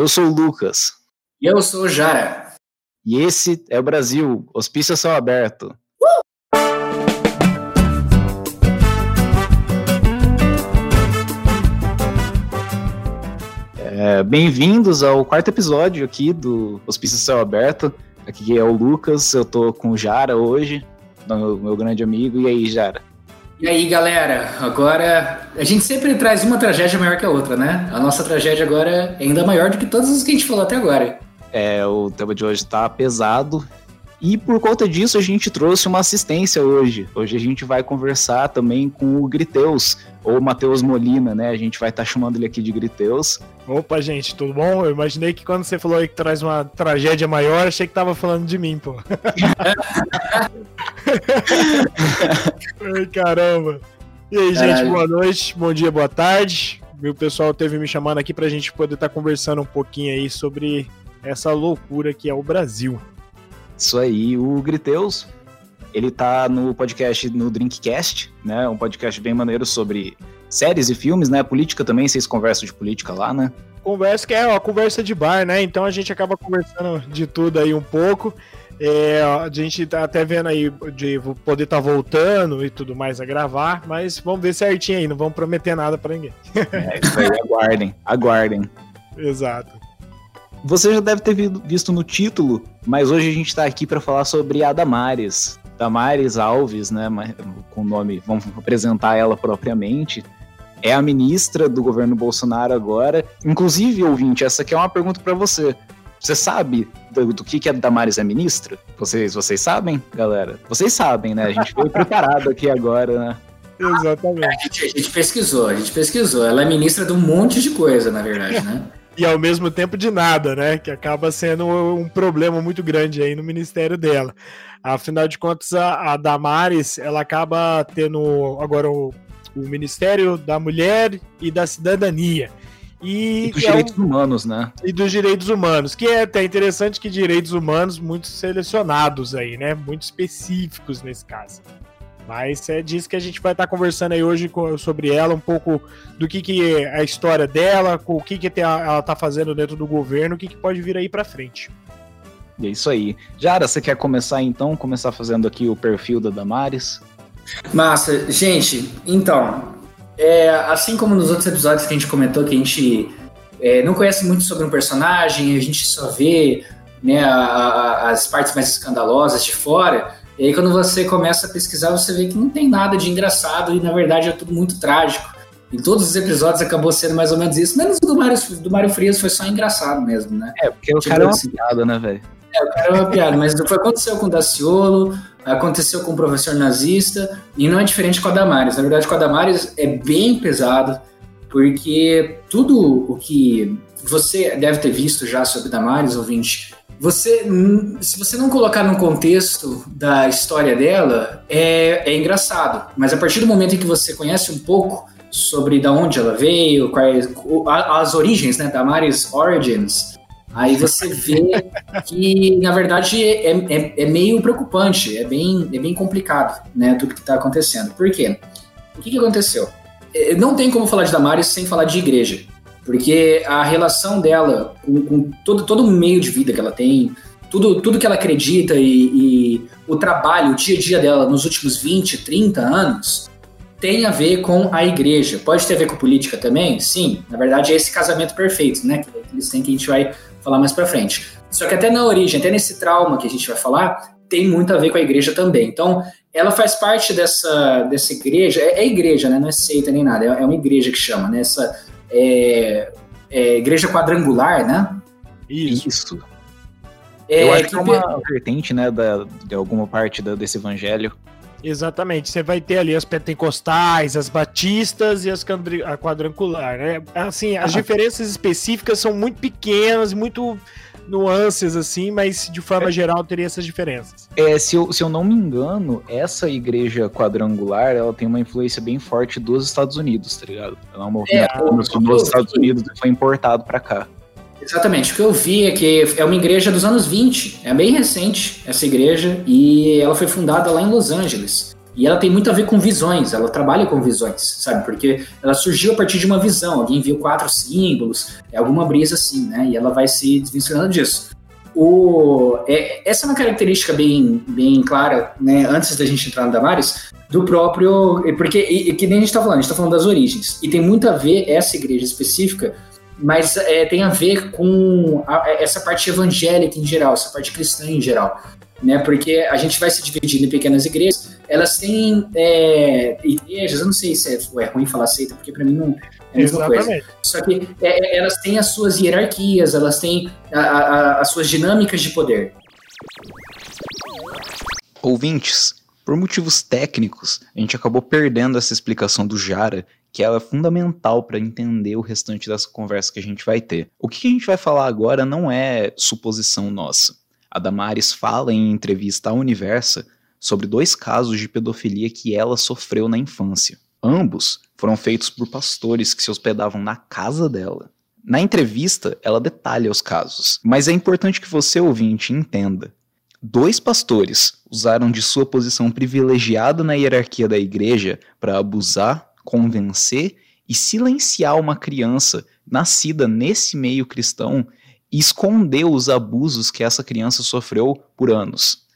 Eu sou o Lucas. E eu sou o Jara. E esse é o Brasil. Hospício Céu Aberto. É, Bem-vindos ao quarto episódio aqui do Hospício Céu Aberto. Aqui é o Lucas, eu tô com o Jara hoje, meu grande amigo. E aí, Jara? E aí, galera, agora a gente sempre traz uma tragédia maior que a outra, né? A nossa tragédia agora é ainda maior do que todas as que a gente falou até agora. É, o tema de hoje tá pesado. E por conta disso a gente trouxe uma assistência hoje. Hoje a gente vai conversar também com o Griteus, ou Matheus Molina, né? A gente vai estar tá chamando ele aqui de Griteus. Opa, gente, tudo bom? Eu imaginei que quando você falou aí que traz uma tragédia maior, achei que tava falando de mim, pô. Ai, caramba. E aí, Caralho. gente, boa noite, bom dia, boa tarde. O pessoal teve me chamando aqui pra gente poder estar tá conversando um pouquinho aí sobre essa loucura que é o Brasil. Isso aí, o Griteus, ele tá no podcast no Drinkcast, né? Um podcast bem maneiro sobre séries e filmes, né? Política também, vocês conversam de política lá, né? Conversa que é uma conversa de bar, né? Então a gente acaba conversando de tudo aí um pouco. É, a gente tá até vendo aí de poder estar tá voltando e tudo mais a gravar, mas vamos ver certinho aí, não vamos prometer nada para ninguém. É, isso aí, aguardem, aguardem. Exato. Você já deve ter visto no título, mas hoje a gente está aqui para falar sobre a Damares. Damares Alves, né, com o nome, vamos apresentar ela propriamente. É a ministra do governo Bolsonaro agora. Inclusive, ouvinte, essa aqui é uma pergunta para você. Você sabe do, do, que, que a Damares é ministra? Vocês, vocês sabem, galera? Vocês sabem, né? A gente foi preparado aqui agora, né? Exatamente. A gente, a gente, pesquisou, a gente pesquisou. Ela é ministra de um monte de coisa, na verdade, né? E ao mesmo tempo de nada, né? Que acaba sendo um problema muito grande aí no ministério dela. Afinal de contas, a, a Damares, ela acaba tendo agora o, o Ministério da Mulher e da Cidadania. E, e dos é direitos um, humanos, né? E dos direitos humanos, que é até interessante que direitos humanos muito selecionados aí, né? Muito específicos nesse caso. Mas é disso que a gente vai estar conversando aí hoje sobre ela, um pouco do que, que é a história dela, o que, que ela está fazendo dentro do governo, o que, que pode vir aí para frente. E é isso aí. Jara, você quer começar então? Começar fazendo aqui o perfil da Damares? Massa. Gente, então, é, assim como nos outros episódios que a gente comentou, que a gente é, não conhece muito sobre um personagem, a gente só vê né, a, a, as partes mais escandalosas de fora. E aí, quando você começa a pesquisar, você vê que não tem nada de engraçado e, na verdade, é tudo muito trágico. Em todos os episódios acabou sendo mais ou menos isso, menos o do Mário, do Mário Frias foi só engraçado mesmo, né? É, porque o tipo cara é uma assim. piada, né, velho? É, o cara é uma piada, mas foi, aconteceu com o Daciolo, aconteceu com o professor nazista, e não é diferente com a Damares. Na verdade, com a Damares é bem pesado, porque tudo o que você deve ter visto já sobre Damares, ouvinte, você, se você não colocar no contexto da história dela, é, é engraçado. Mas a partir do momento em que você conhece um pouco sobre da onde ela veio, quais as origens, né, da Maris Origins, aí você vê que na verdade é, é, é, meio preocupante, é bem, é bem complicado, né, tudo que está acontecendo. Por quê? O que, que aconteceu? É, não tem como falar de Damares sem falar de igreja. Porque a relação dela com, com todo, todo o meio de vida que ela tem, tudo, tudo que ela acredita e, e, o trabalho, o dia a dia dela nos últimos 20, 30 anos tem a ver com a igreja. Pode ter a ver com política também? Sim. Na verdade, é esse casamento perfeito, né? Que eles têm que a gente vai falar mais pra frente. Só que até na origem, até nesse trauma que a gente vai falar, tem muito a ver com a igreja também. Então, ela faz parte dessa, dessa igreja, é, é igreja, né? Não é seita nem nada, é, é uma igreja que chama, né? Essa, é, é, igreja quadrangular, né? Isso. Isso. É, Eu acho que é uma vertente, né, da, de alguma parte da, desse evangelho. Exatamente, você vai ter ali as pentecostais, as batistas e as quadrangular, né? Assim, as ah. diferenças específicas são muito pequenas, muito nuances, assim, mas de forma é. geral teria essas diferenças. É, se eu, se eu não me engano, essa igreja quadrangular, ela tem uma influência bem forte dos Estados Unidos, tá ligado? Ela é uma é, começou nos Estados Unidos e foi importado para cá. Exatamente. O que eu vi é que é uma igreja dos anos 20. É bem recente essa igreja e ela foi fundada lá em Los Angeles. E ela tem muito a ver com visões, ela trabalha com visões, sabe? Porque ela surgiu a partir de uma visão, alguém viu quatro símbolos, é alguma brisa assim, né? E ela vai se desvencilhando disso. O, é, essa é uma característica bem, bem clara, né, antes da gente entrar no Damares, do próprio. Porque, e, que nem a gente está falando, a gente está falando das origens. E tem muito a ver essa igreja específica, mas é, tem a ver com a, essa parte evangélica em geral, essa parte cristã em geral. Né, porque a gente vai se dividindo em pequenas igrejas, elas têm é, igrejas, eu não sei se é, é ruim falar seita, porque para mim não, é a mesma Exatamente. coisa. Só que é, é, elas têm as suas hierarquias, elas têm a, a, as suas dinâmicas de poder. Ouvintes, por motivos técnicos, a gente acabou perdendo essa explicação do Jara, que ela é fundamental para entender o restante dessa conversa que a gente vai ter. O que a gente vai falar agora não é suposição nossa. A Damares fala em entrevista à Universa sobre dois casos de pedofilia que ela sofreu na infância. Ambos foram feitos por pastores que se hospedavam na casa dela. Na entrevista, ela detalha os casos, mas é importante que você, ouvinte, entenda. Dois pastores usaram de sua posição privilegiada na hierarquia da igreja para abusar, convencer e silenciar uma criança nascida nesse meio cristão e esconder os abusos que essa criança sofreu por anos.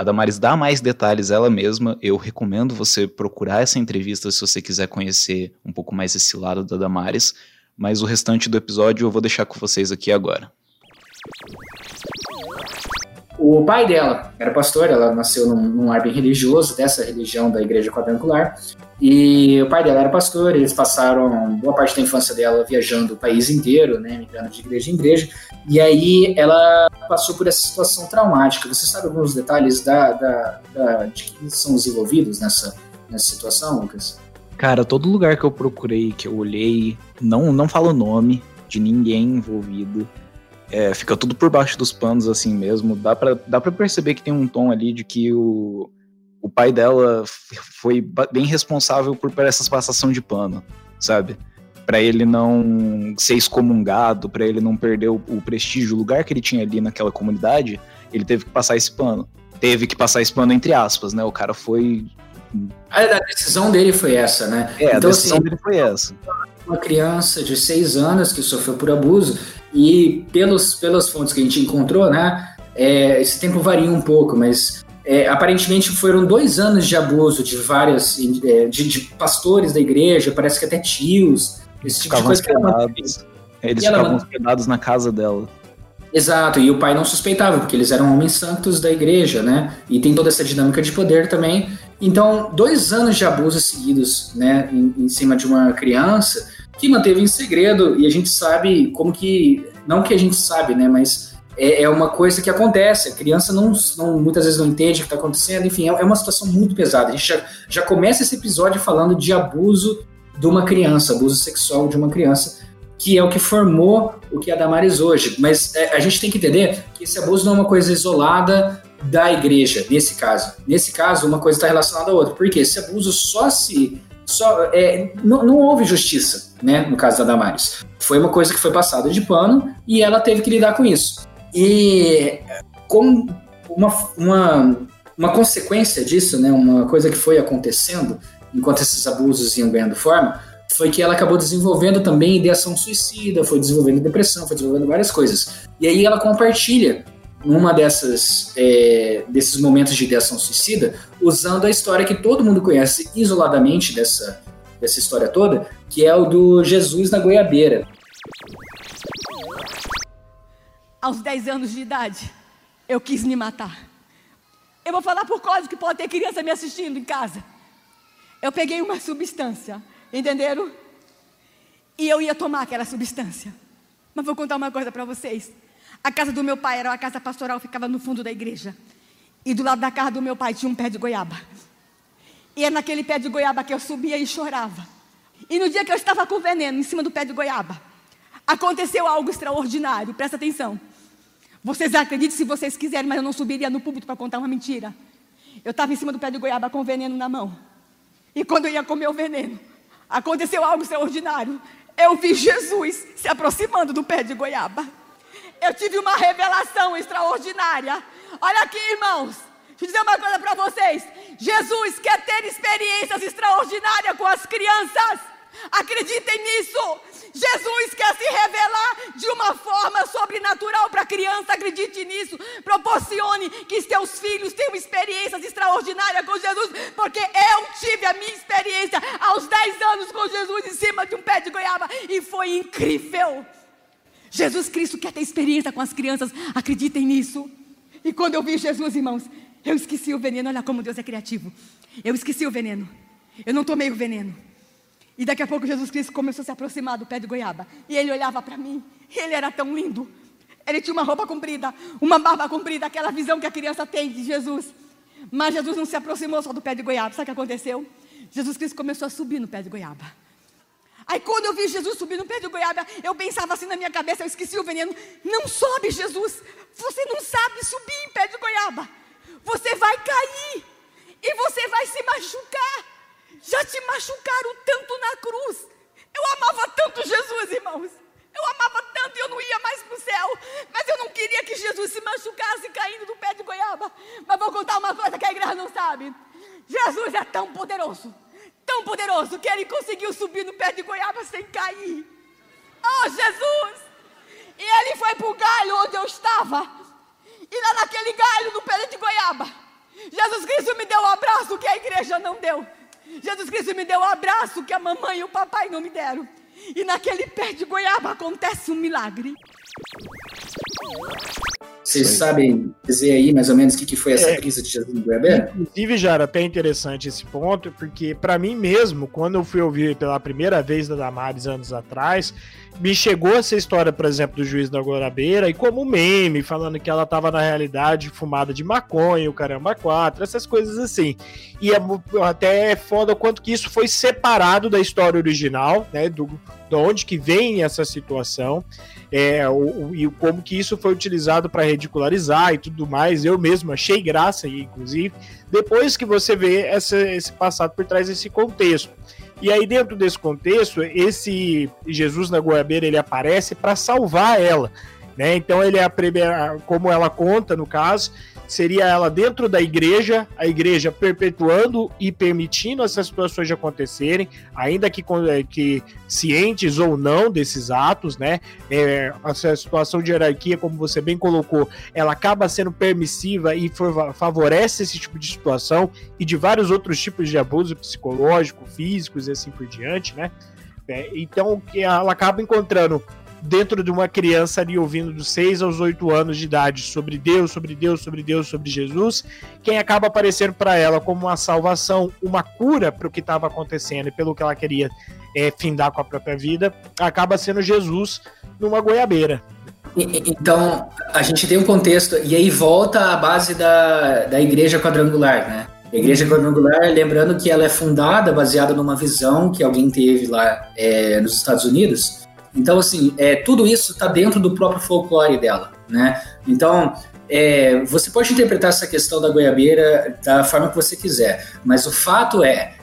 A Damares dá mais detalhes ela mesma. Eu recomendo você procurar essa entrevista se você quiser conhecer um pouco mais esse lado da Damares. Mas o restante do episódio eu vou deixar com vocês aqui agora. O pai dela era pastor, ela nasceu num, num ar bem religioso, dessa religião da igreja quadrangular. E o pai dela era pastor, eles passaram boa parte da infância dela viajando o país inteiro, né, migrando de igreja em igreja. E aí ela passou por essa situação traumática. Você sabe alguns detalhes da, da, da de que são os envolvidos nessa, nessa situação, Lucas? Cara, todo lugar que eu procurei, que eu olhei, não, não fala o nome de ninguém envolvido. É, fica tudo por baixo dos panos assim mesmo. Dá pra, dá pra perceber que tem um tom ali de que o, o pai dela foi bem responsável por, por essa passação de pano, sabe? Para ele não ser excomungado, para ele não perder o, o, prestígio, o lugar que ele tinha ali naquela comunidade, ele teve que passar esse pano. Teve que passar esse pano entre aspas, né? O cara foi. A, a decisão dele foi essa, né? É, então, a decisão assim, dele foi essa. Uma criança de seis anos que sofreu por abuso, e pelos, pelas fontes que a gente encontrou, né? É, esse tempo varia um pouco, mas é, aparentemente foram dois anos de abuso de várias é, de, de, pastores da igreja, parece que até tios, esse tipo ficavam de coisa. Hospedados. Eles ficavam hospedados na casa dela. Exato, e o pai não suspeitava, porque eles eram homens santos da igreja, né? E tem toda essa dinâmica de poder também. Então, dois anos de abuso seguidos, né, em, em cima de uma criança que manteve em segredo, e a gente sabe como que. Não que a gente sabe, né, mas é, é uma coisa que acontece. A criança não, não, muitas vezes não entende o que está acontecendo. Enfim, é, é, uma situação muito pesada. A gente já, já começa esse episódio falando de abuso de uma criança, abuso sexual de uma criança, que é o que formou o que é a Damares hoje. Mas é, a gente tem que entender que esse abuso não é uma coisa isolada da igreja, nesse caso. Nesse caso, uma coisa está relacionada à outra. Porque esse abuso só se só, é, não, não, houve justiça, né, no caso da Damares. Foi uma coisa que foi passada de pano e ela teve que lidar com isso. E como uma, uma, uma consequência disso, né, uma coisa que foi acontecendo enquanto esses abusos iam ganhando forma, foi que ela acabou desenvolvendo também ideação suicida, foi desenvolvendo depressão, foi desenvolvendo várias coisas. E aí ela compartilha numa dessas é, desses momentos de ideação suicida, usando a história que todo mundo conhece isoladamente dessa, dessa história toda, que é o do Jesus na goiabeira. Aos 10 anos de idade, eu quis me matar. Eu vou falar por código que pode ter criança me assistindo em casa. Eu peguei uma substância, entenderam? E eu ia tomar aquela substância. Mas vou contar uma coisa para vocês. A casa do meu pai era uma casa pastoral, ficava no fundo da igreja. E do lado da casa do meu pai tinha um pé de goiaba. E é naquele pé de goiaba que eu subia e chorava. E no dia que eu estava com veneno em cima do pé de goiaba, aconteceu algo extraordinário, presta atenção. Vocês acreditam se vocês quiserem, mas eu não subiria no púlpito para contar uma mentira. Eu estava em cima do pé de goiaba com veneno na mão. E quando eu ia comer o veneno, aconteceu algo extraordinário. Eu vi Jesus se aproximando do pé de goiaba. Eu tive uma revelação extraordinária. Olha aqui, irmãos. Deixa eu dizer uma coisa para vocês. Jesus quer ter experiências extraordinárias com as crianças. Acreditem nisso. Jesus quer se revelar de uma forma sobrenatural para a criança. Acredite nisso. Proporcione que seus filhos tenham experiências extraordinárias com Jesus. Porque eu tive a minha experiência aos 10 anos com Jesus em cima de um pé de goiaba. E foi incrível. Jesus Cristo quer ter experiência com as crianças. Acreditem nisso. E quando eu vi Jesus, irmãos, eu esqueci o veneno. Olha como Deus é criativo. Eu esqueci o veneno. Eu não tomei o veneno. E daqui a pouco Jesus Cristo começou a se aproximar do pé de goiaba. E ele olhava para mim. Ele era tão lindo. Ele tinha uma roupa comprida, uma barba comprida, aquela visão que a criança tem de Jesus. Mas Jesus não se aproximou só do pé de goiaba. Sabe o que aconteceu? Jesus Cristo começou a subir no pé de goiaba. Aí quando eu vi Jesus subir no pé de goiaba, eu pensava assim na minha cabeça, eu esqueci o veneno. Não sobe, Jesus. Você não sabe subir em pé de goiaba. Você vai cair. E você vai se machucar. Já te machucaram tanto na cruz. Eu amava tanto Jesus, irmãos. Eu amava tanto e eu não ia mais para o céu. Mas eu não queria que Jesus se machucasse caindo do pé de goiaba. Mas vou contar uma coisa que a igreja não sabe. Jesus é tão poderoso, tão poderoso, que ele conseguiu subir no pé de goiaba sem cair. Oh, Jesus! E ele foi para o galho onde eu estava. E lá naquele galho, no pé de goiaba, Jesus Cristo me deu um abraço que a igreja não deu. Jesus Cristo me deu um abraço que a mamãe e o papai não me deram. E naquele pé de goiaba acontece um milagre. Vocês sabem dizer aí mais ou menos o que, que foi essa é, crise de Jesus no Goiabeira? Inclusive, Jara, até interessante esse ponto, porque para mim mesmo, quando eu fui ouvir pela primeira vez da Damares anos atrás, me chegou essa história, por exemplo, do juiz da Goiabeira e como meme, falando que ela estava na realidade fumada de maconha, o caramba quatro, essas coisas assim. E é até é foda o quanto que isso foi separado da história original, né, do, de onde que vem essa situação é, o, e como que isso foi utilizado para ridicularizar e tudo mais. Eu mesmo achei graça, inclusive, depois que você vê essa, esse passado por trás desse contexto. E aí, dentro desse contexto, esse Jesus na goiabeira ele aparece para salvar ela. Né? Então, ele é a primeira, como ela conta no caso, seria ela dentro da igreja, a igreja perpetuando e permitindo essas situações de acontecerem, ainda que, é, que cientes ou não desses atos, né? É, essa situação de hierarquia, como você bem colocou, ela acaba sendo permissiva e favorece esse tipo de situação e de vários outros tipos de abuso psicológico, físicos e assim por diante, né? É, então, ela acaba encontrando dentro de uma criança ali ouvindo dos 6 aos 8 anos de idade sobre Deus, sobre Deus, sobre Deus, sobre Jesus, quem acaba aparecendo para ela como uma salvação, uma cura para o que estava acontecendo e pelo que ela queria é, findar com a própria vida, acaba sendo Jesus numa goiabeira. Então, a gente tem um contexto, e aí volta a base da, da igreja quadrangular, né? A igreja quadrangular, lembrando que ela é fundada baseada numa visão que alguém teve lá é, nos Estados Unidos, então, assim, é, tudo isso está dentro do próprio folclore dela, né? Então, é, você pode interpretar essa questão da goiabeira da forma que você quiser, mas o fato é,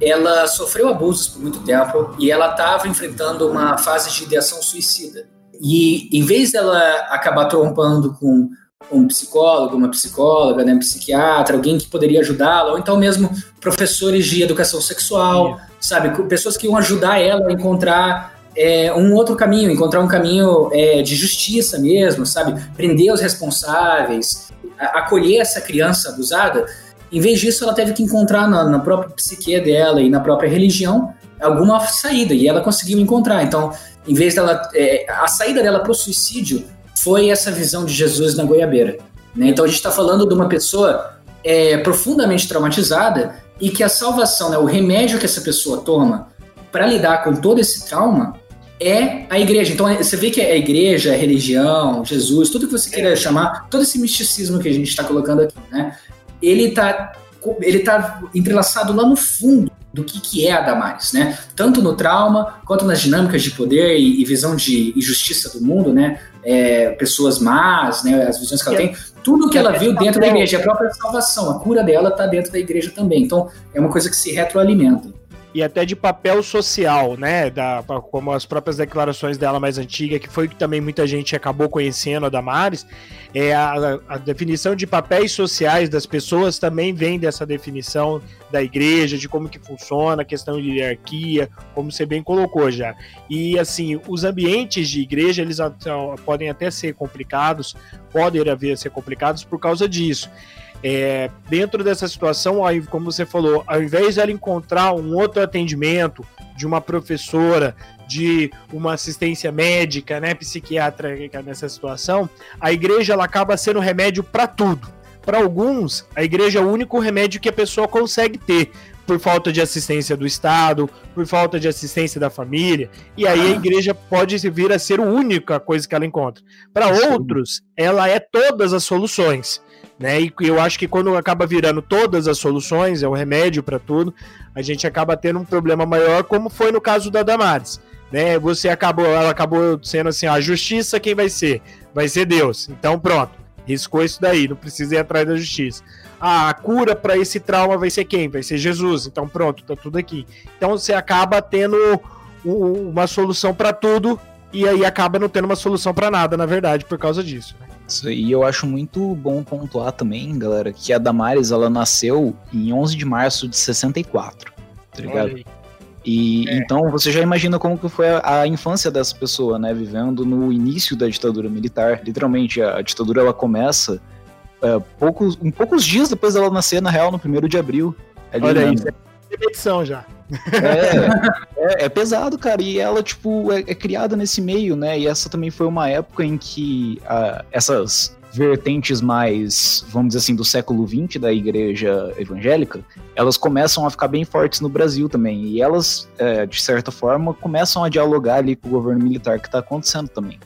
ela sofreu abusos por muito tempo e ela estava enfrentando uma fase de ideação suicida. E em vez dela acabar trompando com um psicólogo, uma psicóloga, né, um psiquiatra, alguém que poderia ajudá-la, ou então mesmo professores de educação sexual, sabe, pessoas que iam ajudar ela a encontrar é, um outro caminho, encontrar um caminho é, de justiça mesmo, sabe? Prender os responsáveis, acolher essa criança abusada. Em vez disso, ela teve que encontrar na, na própria psique dela e na própria religião alguma saída, e ela conseguiu encontrar. Então, em vez dela. É, a saída dela para o suicídio foi essa visão de Jesus na goiabeira. Né? Então, a gente está falando de uma pessoa é, profundamente traumatizada e que a salvação, né, o remédio que essa pessoa toma para lidar com todo esse trauma é a igreja. Então você vê que é a igreja, a religião, Jesus, tudo que você queira é. chamar, todo esse misticismo que a gente está colocando aqui, né? Ele está ele tá entrelaçado lá no fundo do que, que é a Damares, né? Tanto no trauma, quanto nas dinâmicas de poder e, e visão de injustiça do mundo, né? É, pessoas más, né? As visões que ela tem, tudo que ela viu dentro da igreja, a própria salvação, a cura dela está dentro da igreja também. Então, é uma coisa que se retroalimenta. E até de papel social, né? Da, como as próprias declarações dela mais antiga, que foi que também muita gente acabou conhecendo a Damares, é a, a definição de papéis sociais das pessoas também vem dessa definição da igreja, de como que funciona, a questão de hierarquia, como você bem colocou já. E assim, os ambientes de igreja, eles podem até ser complicados, podem haver ser complicados por causa disso. É, dentro dessa situação, como você falou, ao invés de ela encontrar um outro atendimento de uma professora, de uma assistência médica, né, psiquiátrica nessa situação, a igreja ela acaba sendo remédio para tudo. Para alguns, a igreja é o único remédio que a pessoa consegue ter, por falta de assistência do Estado, por falta de assistência da família, e aí a igreja pode vir a ser a única coisa que ela encontra. Para outros, ela é todas as soluções. Né? E eu acho que quando acaba virando todas as soluções, é o remédio para tudo, a gente acaba tendo um problema maior, como foi no caso da Damares. Né? Você acabou, ela acabou sendo assim, a justiça quem vai ser? Vai ser Deus. Então pronto, riscou isso daí, não precisa ir atrás da justiça. Ah, a cura para esse trauma vai ser quem? Vai ser Jesus. Então pronto, tá tudo aqui. Então você acaba tendo uma solução para tudo e aí acaba não tendo uma solução para nada, na verdade, por causa disso. Né? E eu acho muito bom pontuar também, galera, que a Damares ela nasceu em 11 de março de 64, tá ligado? E é. então você já imagina como que foi a, a, infância dessa pessoa, né? Vivendo no início da ditadura militar. Literalmente, a, a ditadura ela começa é, poucos, um poucos dias depois dela nascer, na real, no primeiro de abril. Olha isso, é edição já. É, é, é, pesado, cara. E ela, tipo, é, é, criada nesse meio, né? E essa também foi uma época em que uh, essas vertentes mais, vamos dizer assim, do século XX da igreja evangélica, elas começam a ficar bem fortes no Brasil também. E elas, é, de certa forma, começam a dialogar ali com o governo militar que está acontecendo também.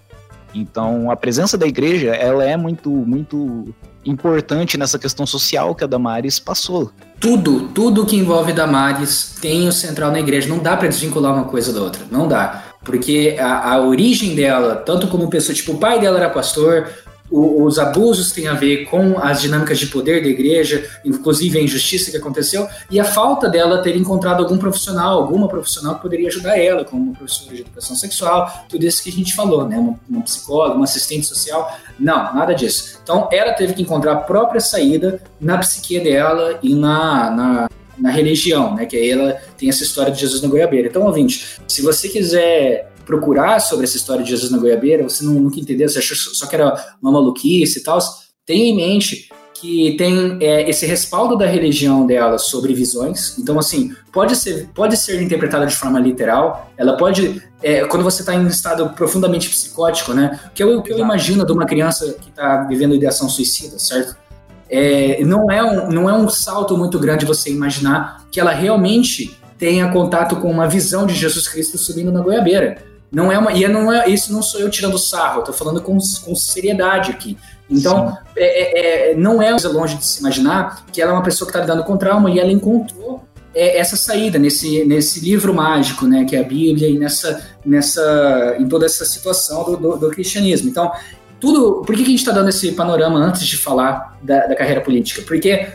Então, a presença da igreja, ela é muito, muito importante nessa questão social que a Damares passou. Tudo, tudo que envolve Damares tem o central na igreja. Não dá para desvincular uma coisa da outra. Não dá. Porque a, a origem dela, tanto como pessoa, tipo, o pai dela era pastor, o, os abusos têm a ver com as dinâmicas de poder da igreja, inclusive a injustiça que aconteceu, e a falta dela ter encontrado algum profissional, alguma profissional que poderia ajudar ela, como uma professora de educação sexual, tudo isso que a gente falou, né? Uma, uma psicóloga, uma assistente social. Não, nada disso. Então ela teve que encontrar a própria saída na psique dela e na, na na religião, né? Que aí ela tem essa história de Jesus na goiabeira. Então, ouvinte, se você quiser procurar sobre essa história de Jesus na goiabeira, você não, nunca entendeu, você achou só que era uma maluquice e tal, tenha em mente que tem é, esse respaldo da religião dela sobre visões. Então, assim, pode ser, pode ser interpretada de forma literal. Ela pode, é, quando você está em um estado profundamente psicótico, né? Que é o que eu imagino de uma criança que está vivendo ideação suicida, certo? É, não, é um, não é um salto muito grande você imaginar que ela realmente tenha contato com uma visão de Jesus Cristo subindo na goiabeira. Não é uma, e não é, isso não sou eu tirando sarro, eu tô falando com, com seriedade aqui. Então, é, é, é, não é longe de se imaginar que ela é uma pessoa que está lidando com trauma e ela encontrou é, essa saída nesse, nesse livro mágico, né, que é a Bíblia, e nessa, nessa, em toda essa situação do, do, do cristianismo. Então, tudo. Por que, que a gente está dando esse panorama antes de falar da, da carreira política? Porque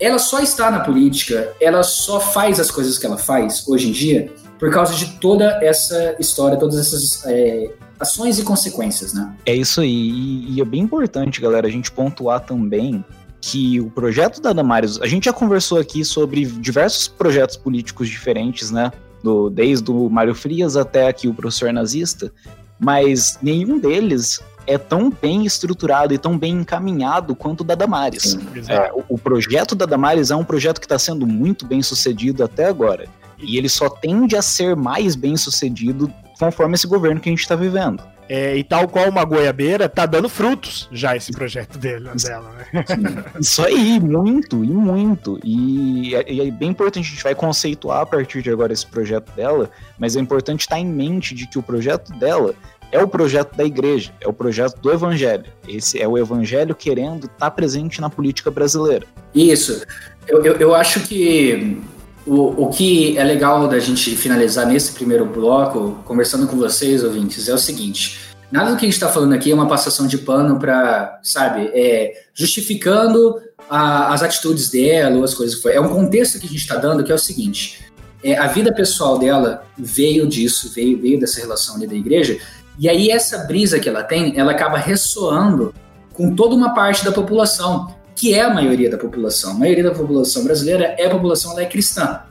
ela só está na política, ela só faz as coisas que ela faz hoje em dia por causa de toda essa história, todas essas é, ações e consequências, né? É isso aí, e, e, é bem importante, galera, a gente pontuar também que o projeto da Damares, a gente já conversou aqui sobre diversos projetos políticos diferentes, né? Do, desde o Mário Frias até aqui o professor nazista, mas nenhum deles é tão bem estruturado e tão bem encaminhado quanto o da Damares. É, o, o, projeto da Damares é um projeto que está sendo muito bem sucedido até agora. E ele só tende a ser mais bem sucedido conforme esse governo que a gente está vivendo. É, e tal qual uma goiabeira, tá dando frutos já esse projeto dele, dela, né? Isso aí, muito, e muito. E é, é, bem importante, a gente vai conceituar a partir de agora esse projeto dela, mas é importante estar em mente de que o projeto dela é o projeto da igreja, é o projeto do evangelho. Esse é o evangelho querendo estar presente na política brasileira. Isso. Eu, eu, eu acho que o, o que é legal da gente finalizar nesse primeiro bloco, conversando com vocês, ouvintes, é o seguinte: nada do que a gente está falando aqui é uma passação de pano para, sabe, é, justificando a, as atitudes dela ou as coisas que foi. É um contexto que a gente está dando que é o seguinte: é, a vida pessoal dela veio disso, veio, veio dessa relação ali da igreja, e aí essa brisa que ela tem, ela acaba ressoando com toda uma parte da população, que é a maioria da população. A maioria da população brasileira é a população ela é cristã.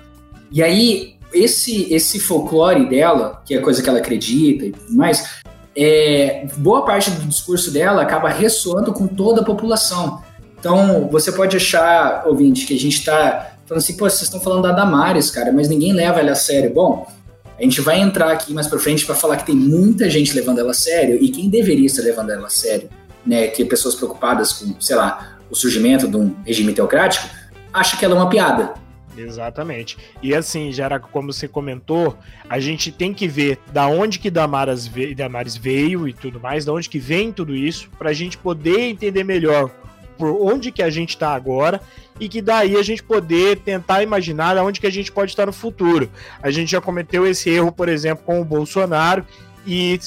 E aí esse esse folclore dela, que é a coisa que ela acredita e tudo mais, é, boa parte do discurso dela acaba ressoando com toda a população. Então, você pode achar, ouvinte, que a gente está falando assim, pô, vocês estão falando da Damares, cara, mas ninguém leva ela a sério. Bom, a gente vai entrar aqui mais para frente para falar que tem muita gente levando ela a sério e quem deveria estar levando ela a sério, né? Que pessoas preocupadas com, sei lá, o surgimento de um regime teocrático, acha que ela é uma piada. Exatamente. E assim, Jara, como você comentou, a gente tem que ver da onde que Damares veio, Damares veio e tudo mais, da onde que vem tudo isso, para a gente poder entender melhor por onde que a gente está agora e que daí a gente poder tentar imaginar onde que a gente pode estar no futuro. A gente já cometeu esse erro, por exemplo, com o Bolsonaro e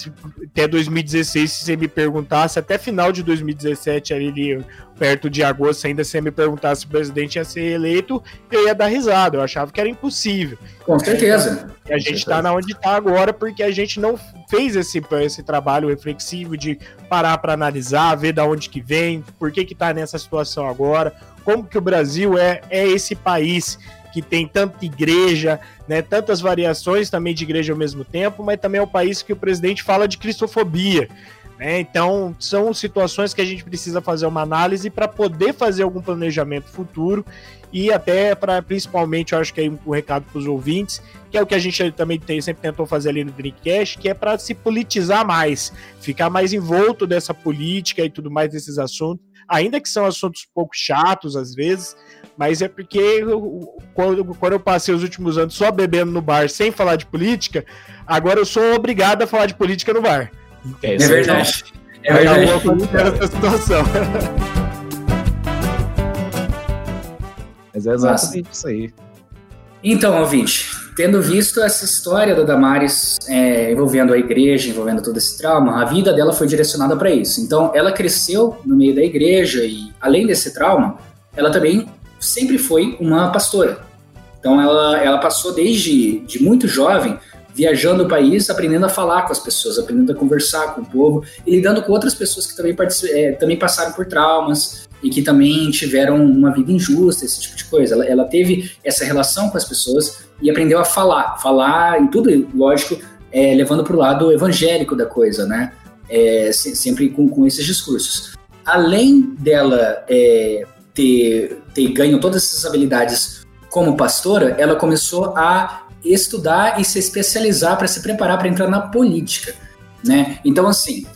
até 2016, se você me perguntasse, até final de 2017, ali perto de agosto, ainda se você me perguntasse se o presidente ia ser eleito, eu ia dar risada, eu achava que era impossível. Com certeza. E a gente está na onde está agora porque a gente não fez esse, esse trabalho reflexivo de parar para analisar, ver da onde que vem, por que que está nessa situação agora, como que o Brasil é, é esse país que tem tanta igreja, né, tantas variações também de igreja ao mesmo tempo, mas também é o país que o presidente fala de cristofobia. Né? Então, são situações que a gente precisa fazer uma análise para poder fazer algum planejamento futuro e até para, principalmente, eu acho que é um recado para os ouvintes, que é o que a gente também tem, sempre tentou fazer ali no Drinkcast, que é para se politizar mais, ficar mais envolto dessa política e tudo mais desses assuntos, ainda que são assuntos um pouco chatos às vezes, mas é porque eu, quando, quando eu passei os últimos anos só bebendo no bar sem falar de política, agora eu sou obrigado a falar de política no bar. É, é verdade. É verdade. essa situação. Mas é exatamente isso aí. Então, ouvinte, tendo visto essa história da Damares é, envolvendo a igreja, envolvendo todo esse trauma, a vida dela foi direcionada para isso. Então, ela cresceu no meio da igreja e, além desse trauma, ela também sempre foi uma pastora. Então ela, ela passou desde de muito jovem viajando o país, aprendendo a falar com as pessoas, aprendendo a conversar com o povo e lidando com outras pessoas que também, é, também passaram por traumas e que também tiveram uma vida injusta, esse tipo de coisa. Ela, ela teve essa relação com as pessoas e aprendeu a falar, falar e tudo, lógico, é, levando para o lado evangélico da coisa, né? É, sempre com, com esses discursos. Além dela é, ter, ter ganho todas essas habilidades como pastora, ela começou a estudar e se especializar para se preparar para entrar na política, né? Então, assim,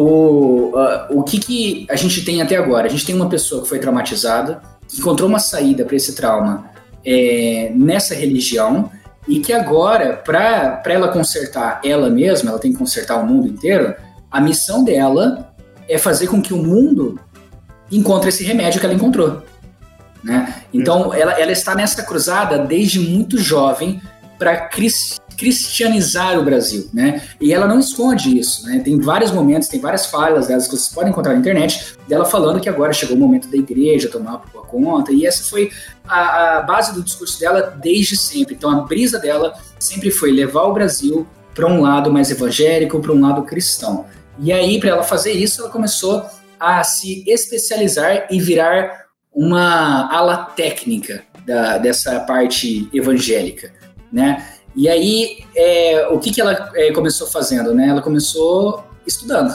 o, uh, o que, que a gente tem até agora? A gente tem uma pessoa que foi traumatizada, que encontrou uma saída para esse trauma é, nessa religião e que agora, para ela consertar ela mesma, ela tem que consertar o mundo inteiro, a missão dela é fazer com que o mundo encontra esse remédio que ela encontrou. Né? Então, ela, ela está nessa cruzada desde muito jovem para cristianizar o Brasil, né? E ela não esconde isso, né? Tem vários momentos, tem várias falas delas que vocês podem encontrar na internet, dela falando que agora chegou o momento da igreja tomar por conta, e essa foi a, a base do discurso dela desde sempre. Então, a brisa dela sempre foi levar o Brasil para um lado mais evangélico, para um lado cristão. E aí, para ela fazer isso, ela começou a se especializar e virar uma ala técnica da, dessa parte evangélica, né? E aí, é, o que, que ela é, começou fazendo, né? Ela começou estudando.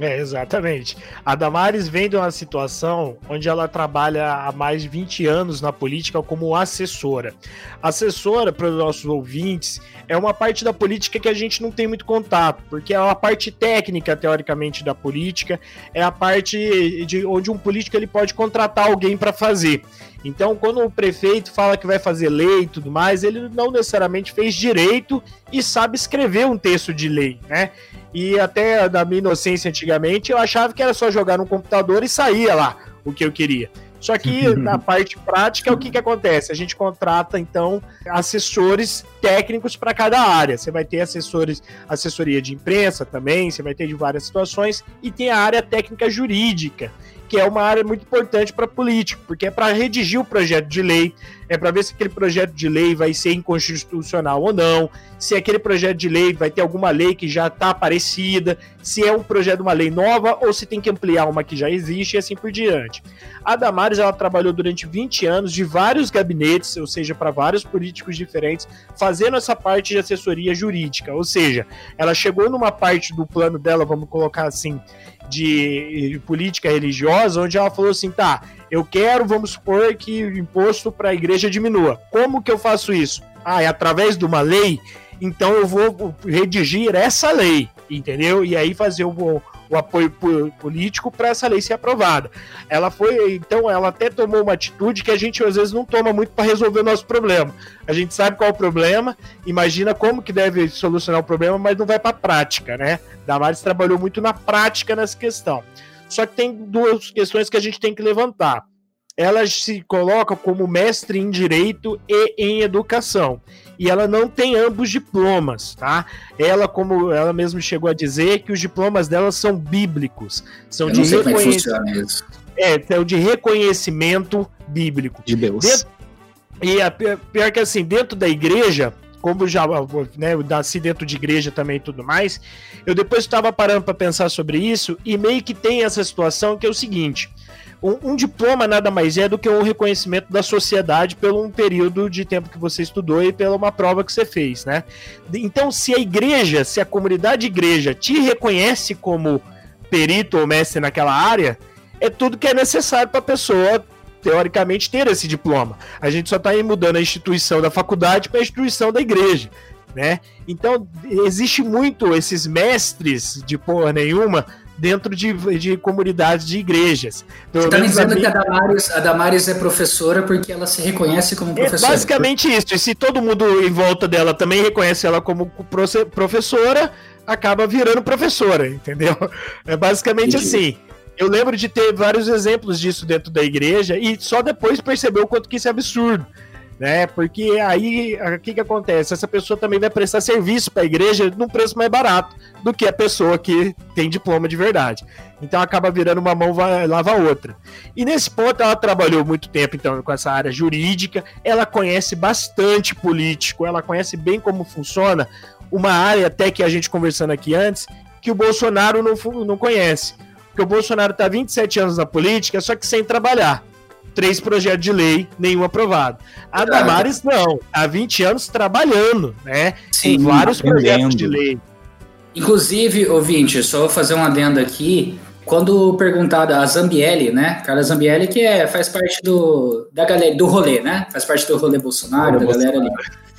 É, exatamente. A Damares vem de uma situação onde ela trabalha há mais de 20 anos na política como assessora. Assessora, para os nossos ouvintes, é uma parte da política que a gente não tem muito contato, porque é a parte técnica, teoricamente, da política, é a parte de onde um político ele pode contratar alguém para fazer. Então, quando o prefeito fala que vai fazer lei e tudo mais, ele não necessariamente fez direito e sabe escrever um texto de lei, né? E até da minha inocência antigamente, eu achava que era só jogar no computador e saía lá o que eu queria. Só que na parte prática, o que, que acontece? A gente contrata, então, assessores técnicos para cada área. Você vai ter assessores, assessoria de imprensa também, você vai ter de várias situações, e tem a área técnica jurídica, que é uma área muito importante para político, porque é para redigir o projeto de lei, é para ver se aquele projeto de lei vai ser inconstitucional ou não, se aquele projeto de lei vai ter alguma lei que já está aparecida, se é um projeto de uma lei nova ou se tem que ampliar uma que já existe e assim por diante. A Damares ela trabalhou durante 20 anos de vários gabinetes, ou seja, para vários políticos diferentes, fazendo essa parte de assessoria jurídica, ou seja, ela chegou numa parte do plano dela, vamos colocar assim, de política religiosa, onde ela falou assim: tá, eu quero, vamos supor, que o imposto para a igreja diminua. Como que eu faço isso? Ah, é através de uma lei? Então eu vou redigir essa lei, entendeu? E aí fazer o, o apoio político para essa lei ser aprovada. Ela foi, então, ela até tomou uma atitude que a gente às vezes não toma muito para resolver o nosso problema. A gente sabe qual é o problema, imagina como que deve solucionar o problema, mas não vai para a prática, né? Damares trabalhou muito na prática nessa questão. Só que tem duas questões que a gente tem que levantar. Ela se coloca como mestre em direito e em educação e ela não tem ambos diplomas, tá? Ela, como ela mesma chegou a dizer, que os diplomas dela são bíblicos, são Eu de é reconhecimento. É, são de reconhecimento bíblico. De Deus. Dentro... E a, pior que assim, dentro da igreja, como já né, nasci dentro de igreja também e tudo mais, eu depois estava parando para pensar sobre isso e meio que tem essa situação que é o seguinte: um, um, diploma nada mais é do que um reconhecimento da sociedade pelo um período de tempo que você estudou e pela uma prova que você fez, né? Então, se a igreja, se a comunidade igreja te reconhece como perito ou mestre naquela área, é tudo que é necessário para a pessoa teoricamente ter esse diploma. A gente só está mudando a instituição da faculdade para a instituição da igreja. Né? Então, existe muito esses mestres de porra nenhuma dentro de, de comunidades de igrejas. Pelo Você está me dizendo que a Damares, a Damares é professora porque ela se reconhece como é professora. É basicamente isso. E se todo mundo em volta dela também reconhece ela como professora, acaba virando professora, entendeu? É basicamente Entendi. assim. Eu lembro de ter vários exemplos disso dentro da igreja e só depois percebeu o quanto que isso é absurdo né? Porque aí o que, que acontece? Essa pessoa também vai prestar serviço para a igreja num preço mais barato do que a pessoa que tem diploma de verdade. Então acaba virando uma mão vai, lava a outra. E nesse ponto ela trabalhou muito tempo então com essa área jurídica, ela conhece bastante político, ela conhece bem como funciona uma área até que a gente conversando aqui antes que o Bolsonaro não, não conhece. Porque o Bolsonaro está 27 anos na política, só que sem trabalhar três projetos de lei, nenhum aprovado. A Damares não, há 20 anos trabalhando, né? Sim, em vários projetos de lei. Inclusive, ouvinte, só vou fazer um adendo aqui. Quando perguntada a Zambielli, né? Carla Zambielli, que é, faz parte do, da galera, do rolê, né? Faz parte do rolê Bolsonaro, da galera ali.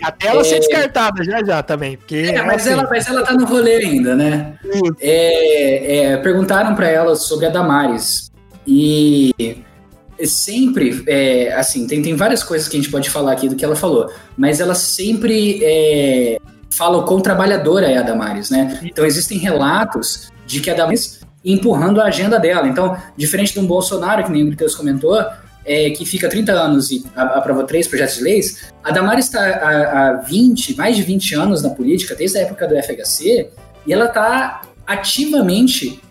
Até ela é... ser descartada já já também. Porque é, mas, assim... ela, mas ela tá no rolê ainda, né? É, é, perguntaram para ela sobre a Damares. E sempre, é, assim, tem, tem várias coisas que a gente pode falar aqui do que ela falou, mas ela sempre é, fala o quão trabalhadora é a Damares, né? Então existem relatos de que a Damares empurrando a agenda dela. Então, diferente de um Bolsonaro, que nem o Matheus comentou, é, que fica 30 anos e aprova três projetos de leis, a Damares está há, há 20, mais de 20 anos na política, desde a época do FHC, e ela está ativamente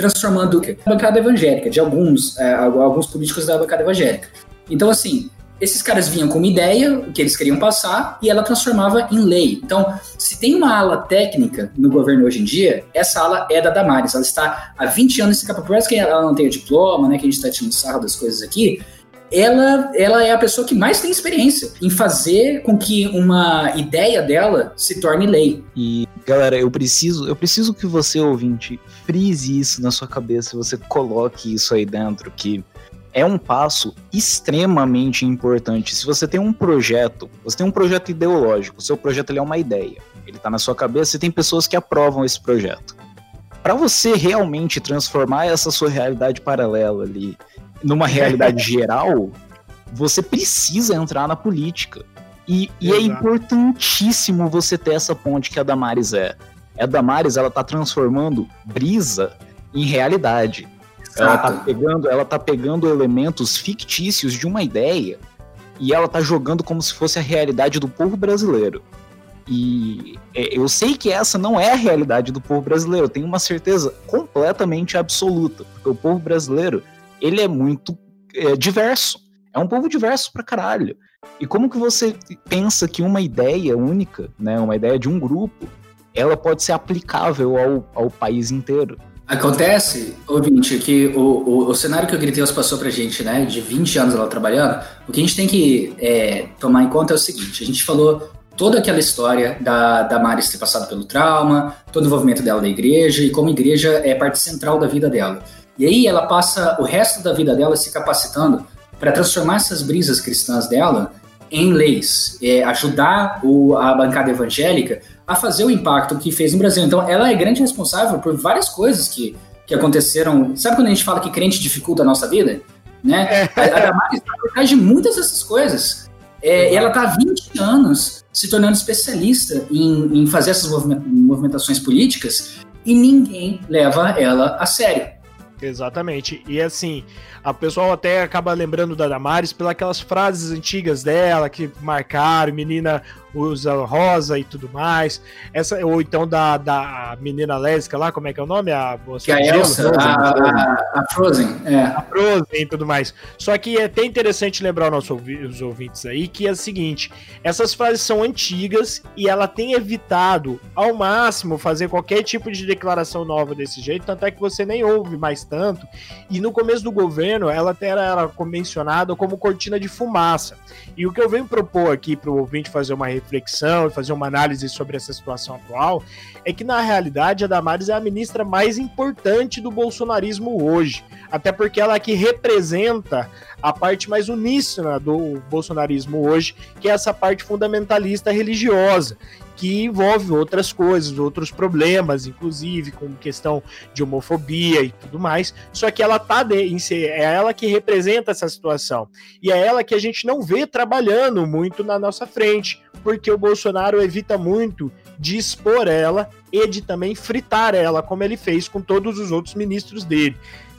transformando a bancada evangélica, de alguns, é, alguns políticos da bancada evangélica. Então, assim, esses caras vinham com uma ideia, o que eles queriam passar, e ela transformava em lei. Então, se tem uma ala técnica no governo hoje em dia, essa ala é da Damares. Ela está há 20 anos nesse capa. Por mais que ela não tenha diploma, né, que a gente está tirando sarro das coisas aqui, ela, ela é a pessoa que mais tem experiência em fazer com que uma ideia dela se torne lei. E, galera, eu preciso, eu preciso que você, ouvinte, frise isso na sua cabeça, você coloque isso aí dentro, que é um passo extremamente importante. Se você tem um projeto, você tem um projeto ideológico, seu projeto é uma ideia, ele está na sua cabeça e tem pessoas que aprovam esse projeto. Para você realmente transformar essa sua realidade paralela ali numa realidade geral, você precisa entrar na política. E, e, é importantíssimo você ter essa ponte que a Damares é. A Damares, ela tá transformando brisa em realidade. Ela tá, pegando, ela tá pegando elementos fictícios de uma ideia e ela tá jogando como se fosse a realidade do povo brasileiro. E é, eu sei que essa não é a realidade do povo brasileiro, eu tenho uma certeza completamente absoluta, porque o povo brasileiro ele é muito é, diverso. É um povo diverso pra caralho. E como que você pensa que uma ideia única, né, uma ideia de um grupo, ela pode ser aplicável ao, ao país inteiro? Acontece, ouvinte, que o, o, o cenário que o Griteus passou pra gente, né, de 20 anos lá trabalhando, o que a gente tem que é, tomar em conta é o seguinte: a gente falou toda aquela história da, da Maris ter passado pelo trauma, todo o envolvimento dela da igreja e como a igreja é parte central da vida dela. E aí ela passa o resto da vida dela se capacitando para transformar essas brisas cristãs dela em leis, é, ajudar o, a bancada evangélica a fazer o impacto que fez no Brasil. Então, ela é grande responsável por várias coisas que, que aconteceram. Sabe quando a gente fala que crente dificulta a nossa vida? Né? É. A, a Damares está por trás de muitas dessas coisas. É, ela está há 20 anos se tornando especialista em, em fazer essas movimentações políticas e ninguém leva ela a sério. Exatamente. E assim, a pessoa até acaba lembrando da Damares pelas frases antigas dela que marcaram, menina usa rosa e tudo mais. Essa, ou então da, da menina lésbica lá, como é que é o nome? A, que a Elsa, a, a, a, Frozen. É. A Frozen e tudo mais. Só que é até interessante lembrar os nossos ouvintes aí que é o seguinte: essas frases são antigas e ela tem evitado ao máximo fazer qualquer tipo de declaração nova desse jeito, tanto é que você nem ouve mais tanto. E no começo do governo, ela até era mencionada como cortina de fumaça. E o que eu venho propor aqui para o ouvinte fazer uma reflexão e fazer uma análise sobre essa situação atual é que, na realidade, a Damares é a ministra mais importante do bolsonarismo hoje. Até porque ela é que representa a parte mais uníssona do bolsonarismo hoje, que é essa parte fundamentalista religiosa que envolve outras coisas, outros problemas, inclusive com questão de homofobia e tudo mais. Só que ela tá de, é ela que representa essa situação e é ela que a gente não vê trabalhando muito na nossa frente, porque o Bolsonaro evita muito de expor ela e de também fritar ela, como ele fez com todos os outros ministros dele.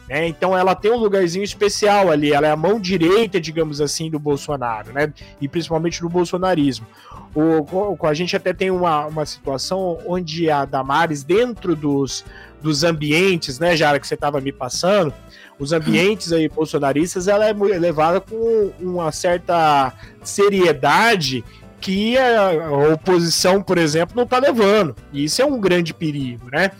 Né? Então ela tem um lugarzinho especial ali, ela é a mão direita, digamos assim, do Bolsonaro, né? E principalmente do bolsonarismo. O, a gente até tem uma, uma situação onde a Damares, dentro dos, dos ambientes, né, Jara, que você estava me passando, os ambientes aí bolsonaristas, ela é levada com uma certa seriedade que a, oposição, por exemplo, não está levando. E isso é um grande perigo, né?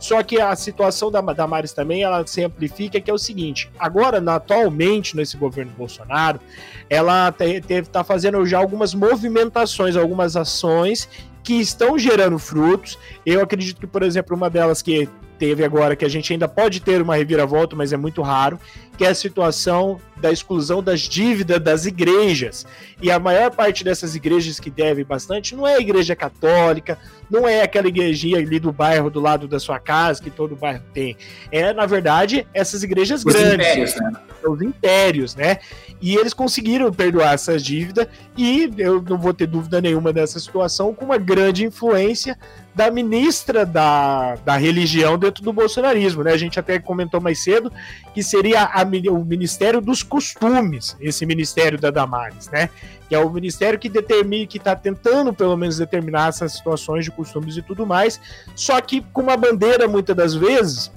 Só que a situação da Damares também ela se amplifica, que é o seguinte: agora, atualmente, nesse governo Bolsonaro, ela está fazendo já algumas movimentações, algumas ações que estão gerando frutos. Eu acredito que, por exemplo, uma delas que teve agora, que a gente ainda pode ter uma reviravolta, mas é muito raro, que é a situação da exclusão das dívidas das igrejas. E a maior parte dessas igrejas que devem bastante não é a igreja católica, não é aquela igrejinha ali do bairro do lado da sua casa, que todo bairro tem. É, na verdade, essas igrejas Os grandes. Impérios, né? Os impérios, né? E eles conseguiram perdoar essas dívidas, e eu não vou ter dúvida nenhuma dessa situação, com uma grande influência da ministra da, da religião dentro do bolsonarismo, né? A gente até comentou mais cedo que seria a, o Ministério dos Costumes, esse Ministério da Damares, né? Que é o ministério que determina, que está tentando pelo menos determinar essas situações de costumes e tudo mais, só que com uma bandeira muitas das vezes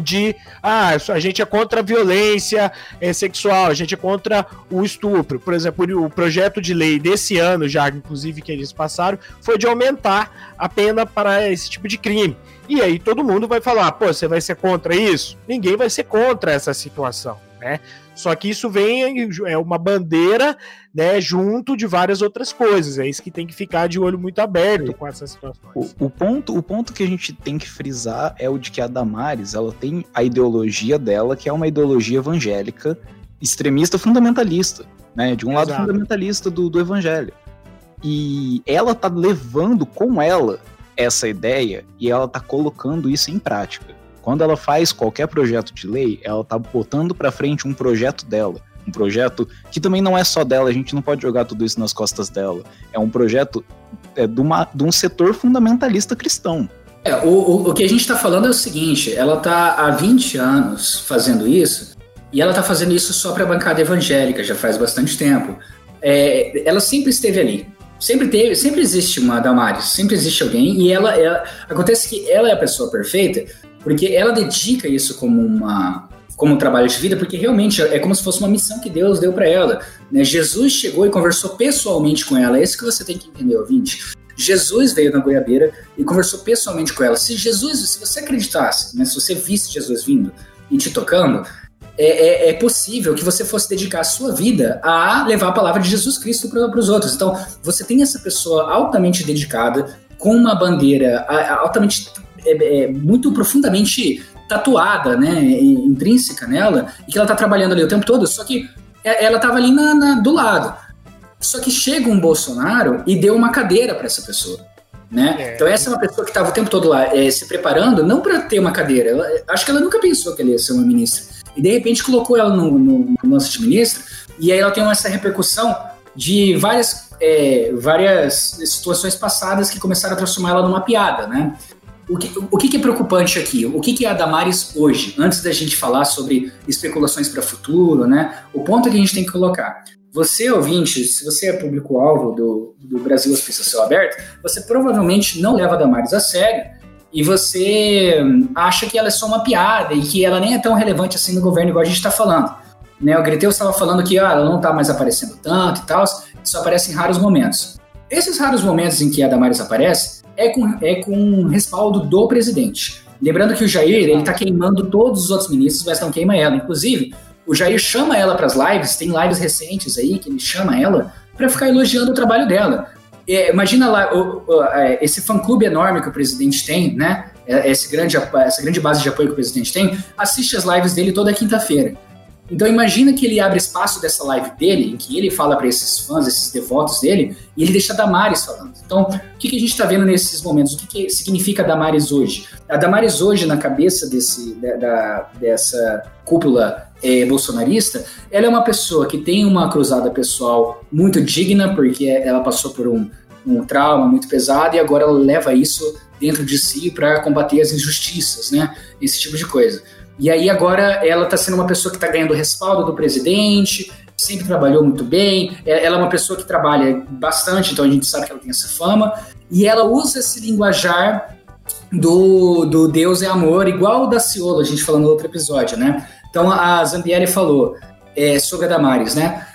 de ah, a gente é contra a violência é, sexual, a gente é contra o estupro. Por exemplo, o projeto de lei desse ano, já inclusive que eles passaram, foi de aumentar a pena para esse tipo de crime. E aí todo mundo vai falar, pô, você vai ser contra isso? Ninguém vai ser contra essa situação, né? Só que isso vem é uma bandeira, né, junto de várias outras coisas. É isso que tem que ficar de olho muito aberto com essas situações. O, o, ponto, o ponto que a gente tem que frisar é o de que a Damares, ela tem a ideologia dela, que é uma ideologia evangélica extremista fundamentalista, né, de um Exato. lado fundamentalista do, do evangelho. E ela tá levando com ela essa ideia e ela tá colocando isso em prática. Quando ela faz qualquer projeto de lei, ela tá botando para frente um projeto dela. Um projeto que também não é só dela, a gente não pode jogar tudo isso nas costas dela. É um projeto é, de, uma, de um setor fundamentalista cristão. É, o, o, o que a gente está falando é o seguinte: ela está há 20 anos fazendo isso, e ela está fazendo isso só para a bancada evangélica, já faz bastante tempo. É, ela sempre esteve ali. Sempre teve, sempre existe uma Damares, sempre existe alguém, e ela, ela acontece que ela é a pessoa perfeita porque ela dedica isso como uma como um trabalho de vida, porque realmente é como se fosse uma missão que Deus deu para ela. Né? Jesus chegou e conversou pessoalmente com ela. É isso que você tem que entender, ouvinte. Jesus veio na goiabeira e conversou pessoalmente com ela. Se Jesus, se você acreditasse, né, se você visse Jesus vindo e te tocando, é, é, é, possível que você fosse dedicar a sua vida a levar a palavra de Jesus Cristo para os outros. Então, você tem essa pessoa altamente dedicada, com uma bandeira altamente, é, é, muito profundamente tatuada, né, intrínseca nela, e que ela está trabalhando ali o tempo todo, só que é, ela estava ali na, na, do lado. Só que chega um Bolsonaro e deu uma cadeira para essa pessoa. Né? É. Então essa é uma pessoa que estava o tempo todo lá é, se preparando, não para ter uma cadeira. Ela, acho que ela nunca pensou que ela ia ser uma ministra. E de repente colocou ela no, no, no lance de ministra, e aí ela tem essa repercussão de várias, é, várias situações passadas que começaram a transformar ela numa piada, né? O que, o que é preocupante aqui? O que é a Damares hoje? Antes da gente falar sobre especulações para o futuro, né? O ponto que a gente tem que colocar. Você, ouvinte, se você é público-alvo do, do Brasil Céu Aberto, você provavelmente não leva a Damares a sério e você acha que ela é só uma piada e que ela nem é tão relevante assim no governo igual a gente está falando. Né, o Greteu estava falando que ah, ela não está mais aparecendo tanto e tal, só aparece em raros momentos. Esses raros momentos em que a Damares aparece é com, é com respaldo do presidente. Lembrando que o Jair ele está queimando todos os outros ministros, mas não queima ela. Inclusive, o Jair chama ela para as lives, tem lives recentes aí que ele chama ela para ficar elogiando o trabalho dela. É, imagina lá o, o, é, esse fã-clube enorme que o presidente tem, né? É, esse grande, essa grande base de apoio que o presidente tem, assiste as lives dele toda quinta-feira. Então imagina que ele abre espaço dessa live dele, em que ele fala para esses fãs, esses devotos dele, e ele deixa a Damares falando. Então, o que, que a gente está vendo nesses momentos? O que, que significa a Damares hoje? A Damares hoje, na cabeça desse, da, dessa cúpula é, bolsonarista, ela é uma pessoa que tem uma cruzada pessoal muito digna, porque ela passou por um, um trauma muito pesado e agora ela leva isso dentro de si para combater as injustiças, né? Esse tipo de coisa. E aí agora ela está sendo uma pessoa que está ganhando respaldo do presidente, sempre trabalhou muito bem. É, ela é uma pessoa que trabalha bastante, então a gente sabe que ela tem essa fama. E ela usa esse linguajar do, do Deus é amor, igual o da Ciolo, a gente falou no outro episódio, né? Então a Zambieri falou é, sobre a Damares, né?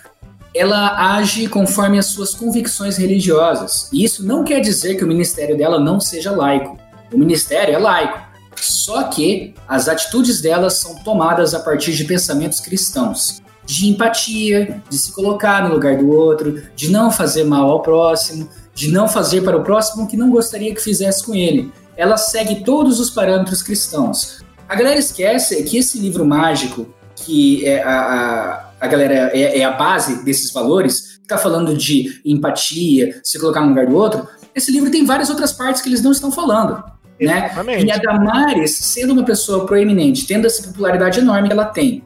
Ela age conforme as suas convicções religiosas. E isso não quer dizer que o ministério dela não seja laico. O ministério é laico. Só que as atitudes delas são tomadas a partir de pensamentos cristãos, de empatia, de se colocar no lugar do outro, de não fazer mal ao próximo, de não fazer para o próximo o que não gostaria que fizesse com ele. Ela segue todos os parâmetros cristãos. A galera esquece que esse livro mágico, que é a, a, a galera é, é, a base desses valores, está falando de empatia, se colocar no lugar do outro, esse livro tem várias outras partes que eles não estão falando. Né? E a Damares, sendo uma pessoa proeminente, tendo essa popularidade enorme que ela tem,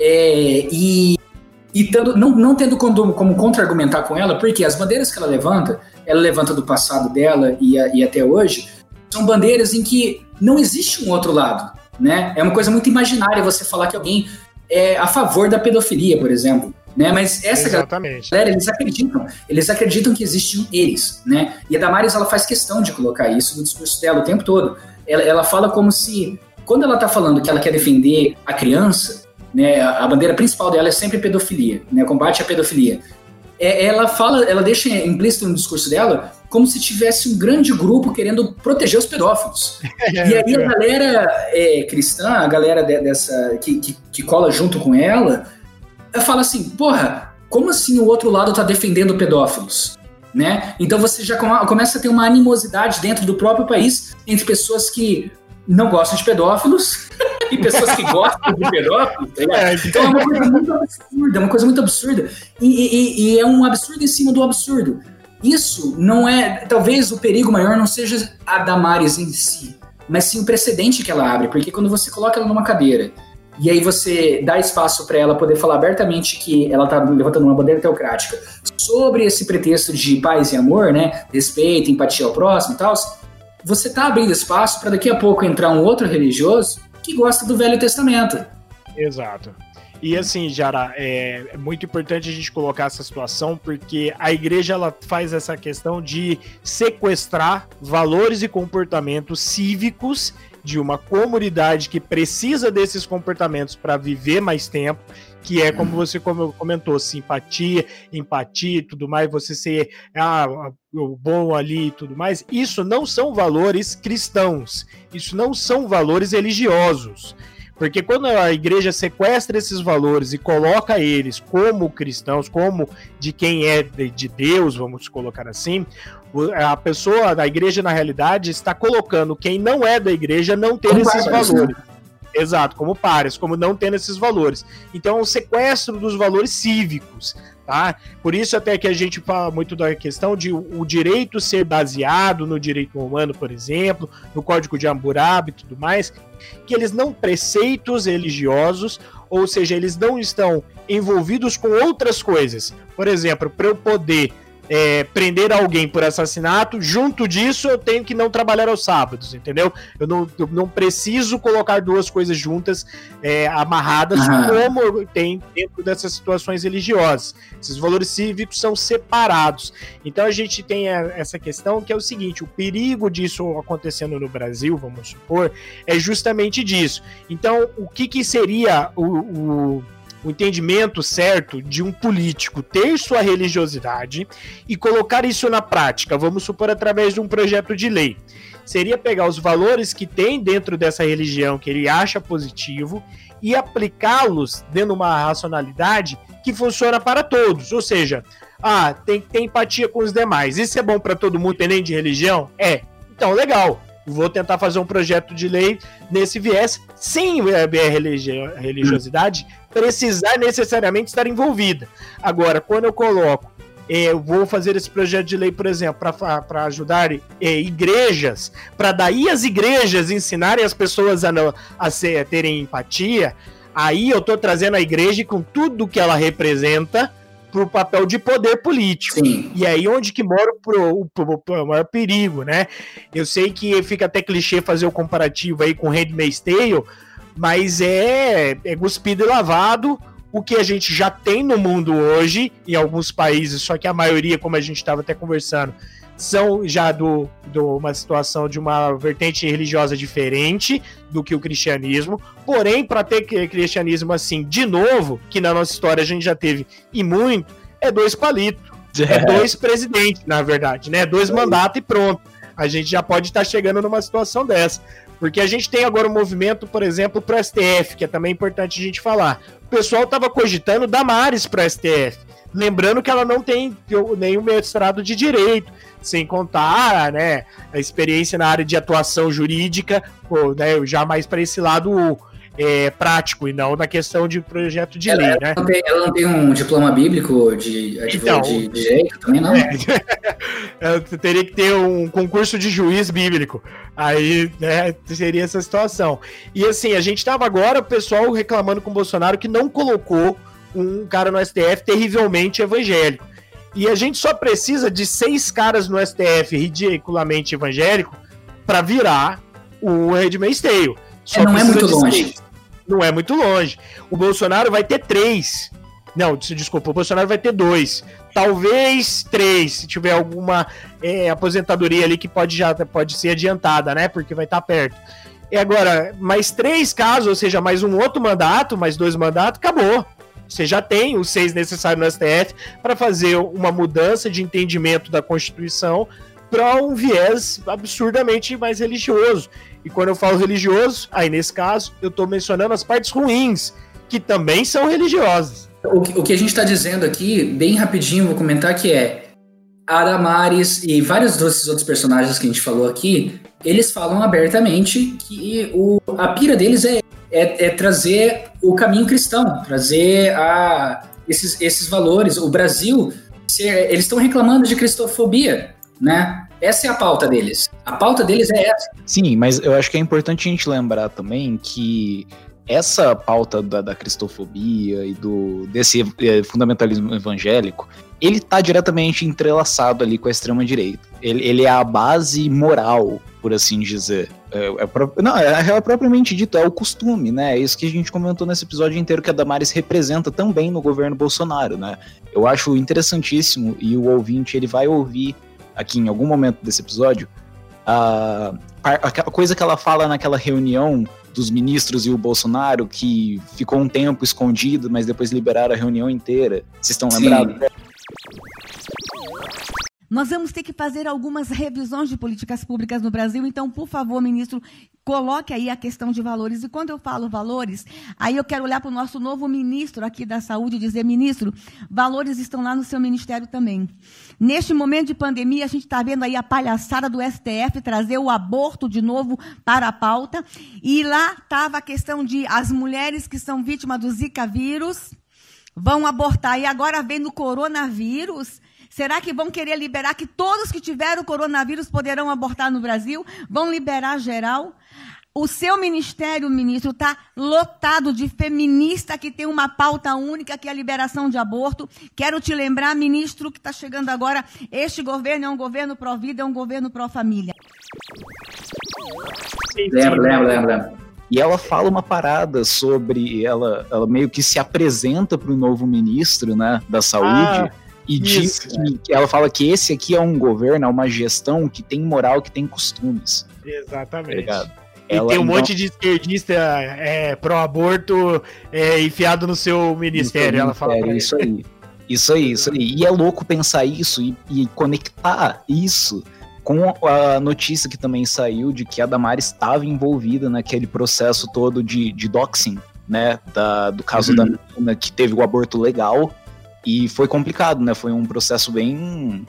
é, e, e tendo, não, não tendo como, como contra-argumentar com ela, porque as bandeiras que ela levanta, ela levanta do passado dela e, a, e até hoje, são bandeiras em que não existe um outro lado. Né? É uma coisa muito imaginária você falar que alguém é a favor da pedofilia, por exemplo né? Mas essa Exatamente. galera, eles acreditam, eles acreditam que existem eles, né? E a Damares, ela faz questão de colocar isso no discurso dela o tempo todo. Ela, ela fala como se, quando ela tá falando que ela quer defender a criança, né? A, a bandeira principal dela é sempre pedofilia, né? Combate à pedofilia. É, ela fala, ela deixa implícito no discurso dela como se tivesse um grande grupo querendo proteger os pedófilos. É, e aí a galera é, cristã, a galera de, dessa que, que, que cola junto com ela, fala assim, porra, como assim o outro lado tá defendendo pedófilos? Né? Então você já começa a ter uma animosidade dentro do próprio país entre pessoas que não gostam de pedófilos e pessoas que gostam de pedófilos. Tá é, então é uma coisa muito absurda, é uma coisa muito absurda. E, e, e, é um absurdo em cima do absurdo. Isso não é. Talvez o perigo maior não seja a Damares em si, mas sim o precedente que ela abre. Porque quando você coloca ela numa cadeira e aí você dá espaço para ela poder falar abertamente que ela está levantando uma bandeira teocrática sobre esse pretexto de paz e amor, né? Respeito, empatia ao próximo e tal. Você está abrindo espaço para daqui a pouco entrar um outro religioso que gosta do Velho Testamento. Exato. E assim, Jara, é, é muito importante a gente colocar essa situação porque a igreja ela faz essa questão de sequestrar valores e comportamentos cívicos de uma comunidade que precisa desses comportamentos para viver mais tempo, que é como você comentou, simpatia, empatia e tudo mais, você ser ah, o bom ali e tudo mais. Isso não são valores cristãos, isso não são valores religiosos. Porque quando a igreja sequestra esses valores e coloca eles como cristãos, como de quem é de Deus, vamos colocar assim, a pessoa da igreja, na realidade, está colocando quem não é da igreja não ter esses valores. Exato, como pares, como não tendo esses valores. Então, é um sequestro dos valores cívicos, tá? Por isso até que a gente fala muito da questão de o direito ser baseado no direito romano, por exemplo, no Código de Hammurabi e tudo mais, que eles não preceitos religiosos, ou seja, eles não estão envolvidos com outras coisas. Por exemplo, para eu poder é, prender alguém por assassinato, junto disso eu tenho que não trabalhar aos sábados, entendeu? Eu não, eu não preciso colocar duas coisas juntas, é, amarradas, como tem dentro dessas situações religiosas. Esses valores cívicos são separados. Então a gente tem essa questão que é o seguinte: o perigo disso acontecendo no Brasil, vamos supor, é justamente disso. Então, o que, que seria o, o o entendimento certo de um político ter sua religiosidade e colocar isso na prática, vamos supor, através de um projeto de lei. Seria pegar os valores que tem dentro dessa religião que ele acha positivo e aplicá-los dentro de uma racionalidade que funciona para todos. Ou seja, ah, tem que ter empatia com os demais. Isso é bom para todo mundo, nem de religião? É. Então, legal vou tentar fazer um projeto de lei nesse viés, sem a religiosidade precisar necessariamente estar envolvida. Agora, quando eu coloco, é, eu vou fazer esse projeto de lei, por exemplo, para ajudar é, igrejas, para daí as igrejas ensinarem as pessoas a, não, a, ser, a terem empatia, aí eu estou trazendo a igreja com tudo que ela representa para o papel de poder político. Sim. E aí onde que mora o, o, o, maior perigo, né? Eu sei que fica até clichê fazer o comparativo aí com Handmaid's Tale, mas é, é cuspido e lavado o que a gente já tem no mundo hoje, em alguns países, só que a maioria, como a gente estava até conversando, são já do, do uma situação de uma vertente religiosa diferente do que o cristianismo. Porém, para ter cristianismo assim, de novo, que na nossa história a gente já teve e muito, é dois palitos. É, é dois presidentes, na verdade, né? Dois mandatos e pronto. A gente já pode estar tá chegando numa situação dessa. Porque a gente tem agora um movimento, por exemplo, para o STF, que é também importante a gente falar. O pessoal estava cogitando Damares para o STF. Lembrando que ela não tem nenhum mestrado de direito, sem contar né, a experiência na área de atuação jurídica, ou, né, já mais para esse lado é, prático e não na questão de projeto de ela, lei, né? Não tem, ela não tem um diploma bíblico de, então, de, de direito também, não? É, ela teria que ter um concurso de juiz bíblico. Aí, né, seria essa situação. E assim, a gente estava agora, o pessoal reclamando com o Bolsonaro que não colocou um cara no STF terrivelmente evangélico. E a gente só precisa de seis caras no STF ridiculamente evangélico para virar o Red. Só é, não é muito longe. Seis não é muito longe. O Bolsonaro vai ter três. Não, desculpa, o Bolsonaro vai ter dois. Talvez três, se tiver alguma é, aposentadoria ali que pode já pode ser adiantada, né? Porque vai estar tá perto. E agora, mais três casos, ou seja, mais um outro mandato, mais dois mandatos, acabou. Você já tem os seis necessários no STF para fazer uma mudança de entendimento da Constituição para um viés absurdamente mais religioso. E quando eu falo religioso, aí nesse caso, eu estou mencionando as partes ruins, que também são religiosas. O que, o que a gente está dizendo aqui, bem rapidinho, vou comentar que é Adamares e vários desses outros personagens que a gente falou aqui, eles falam abertamente que o, a pira deles é, é, é trazer o caminho cristão, trazer a, esses, esses valores. O Brasil, eles estão reclamando de cristofobia, né? Essa é a pauta deles. A pauta deles é essa. Sim, mas eu acho que é importante a gente lembrar também que essa pauta da, da cristofobia e do desse é, fundamentalismo evangélico, ele está diretamente entrelaçado ali com a extrema direita. Ele, ele é a base moral, por assim dizer. É, é, não, é, é, propriamente dito, é o costume, né? É isso que a gente comentou nesse episódio inteiro que a Damares representa também no governo Bolsonaro, né? Eu acho interessantíssimo e o ouvinte ele vai ouvir aqui em algum momento desse episódio, a, a coisa que ela fala naquela reunião dos ministros e o Bolsonaro, que ficou um tempo escondido, mas depois liberaram a reunião inteira. Vocês estão lembrados? Nós vamos ter que fazer algumas revisões de políticas públicas no Brasil, então, por favor, ministro, coloque aí a questão de valores. E quando eu falo valores, aí eu quero olhar para o nosso novo ministro aqui da Saúde e dizer, ministro, valores estão lá no seu ministério também. Neste momento de pandemia, a gente está vendo aí a palhaçada do STF trazer o aborto de novo para a pauta. E lá estava a questão de as mulheres que são vítimas do Zika vírus vão abortar. E agora vem no coronavírus Será que vão querer liberar que todos que tiveram o coronavírus poderão abortar no Brasil? Vão liberar geral? O seu ministério, ministro, está lotado de feminista que tem uma pauta única, que é a liberação de aborto. Quero te lembrar, ministro, que está chegando agora, este governo é um governo pró-vida, é um governo pró-família. Lembro, lembro, lembro, lembro. E ela fala uma parada sobre. Ela, ela meio que se apresenta para o novo ministro né, da saúde. Ah e diz que, que, ela fala que esse aqui é um governo, é uma gestão que tem moral, que tem costumes. Exatamente. Tá e ela, tem um então, monte de esquerdista é, pró-aborto é, enfiado no seu ministério, ela fala Isso aí. Isso aí, isso aí. E é louco pensar isso e, e conectar isso com a notícia que também saiu de que a Damares estava envolvida naquele processo todo de, de doxing, né? Da, do caso uhum. da menina que teve o aborto legal e foi complicado, né? Foi um processo bem.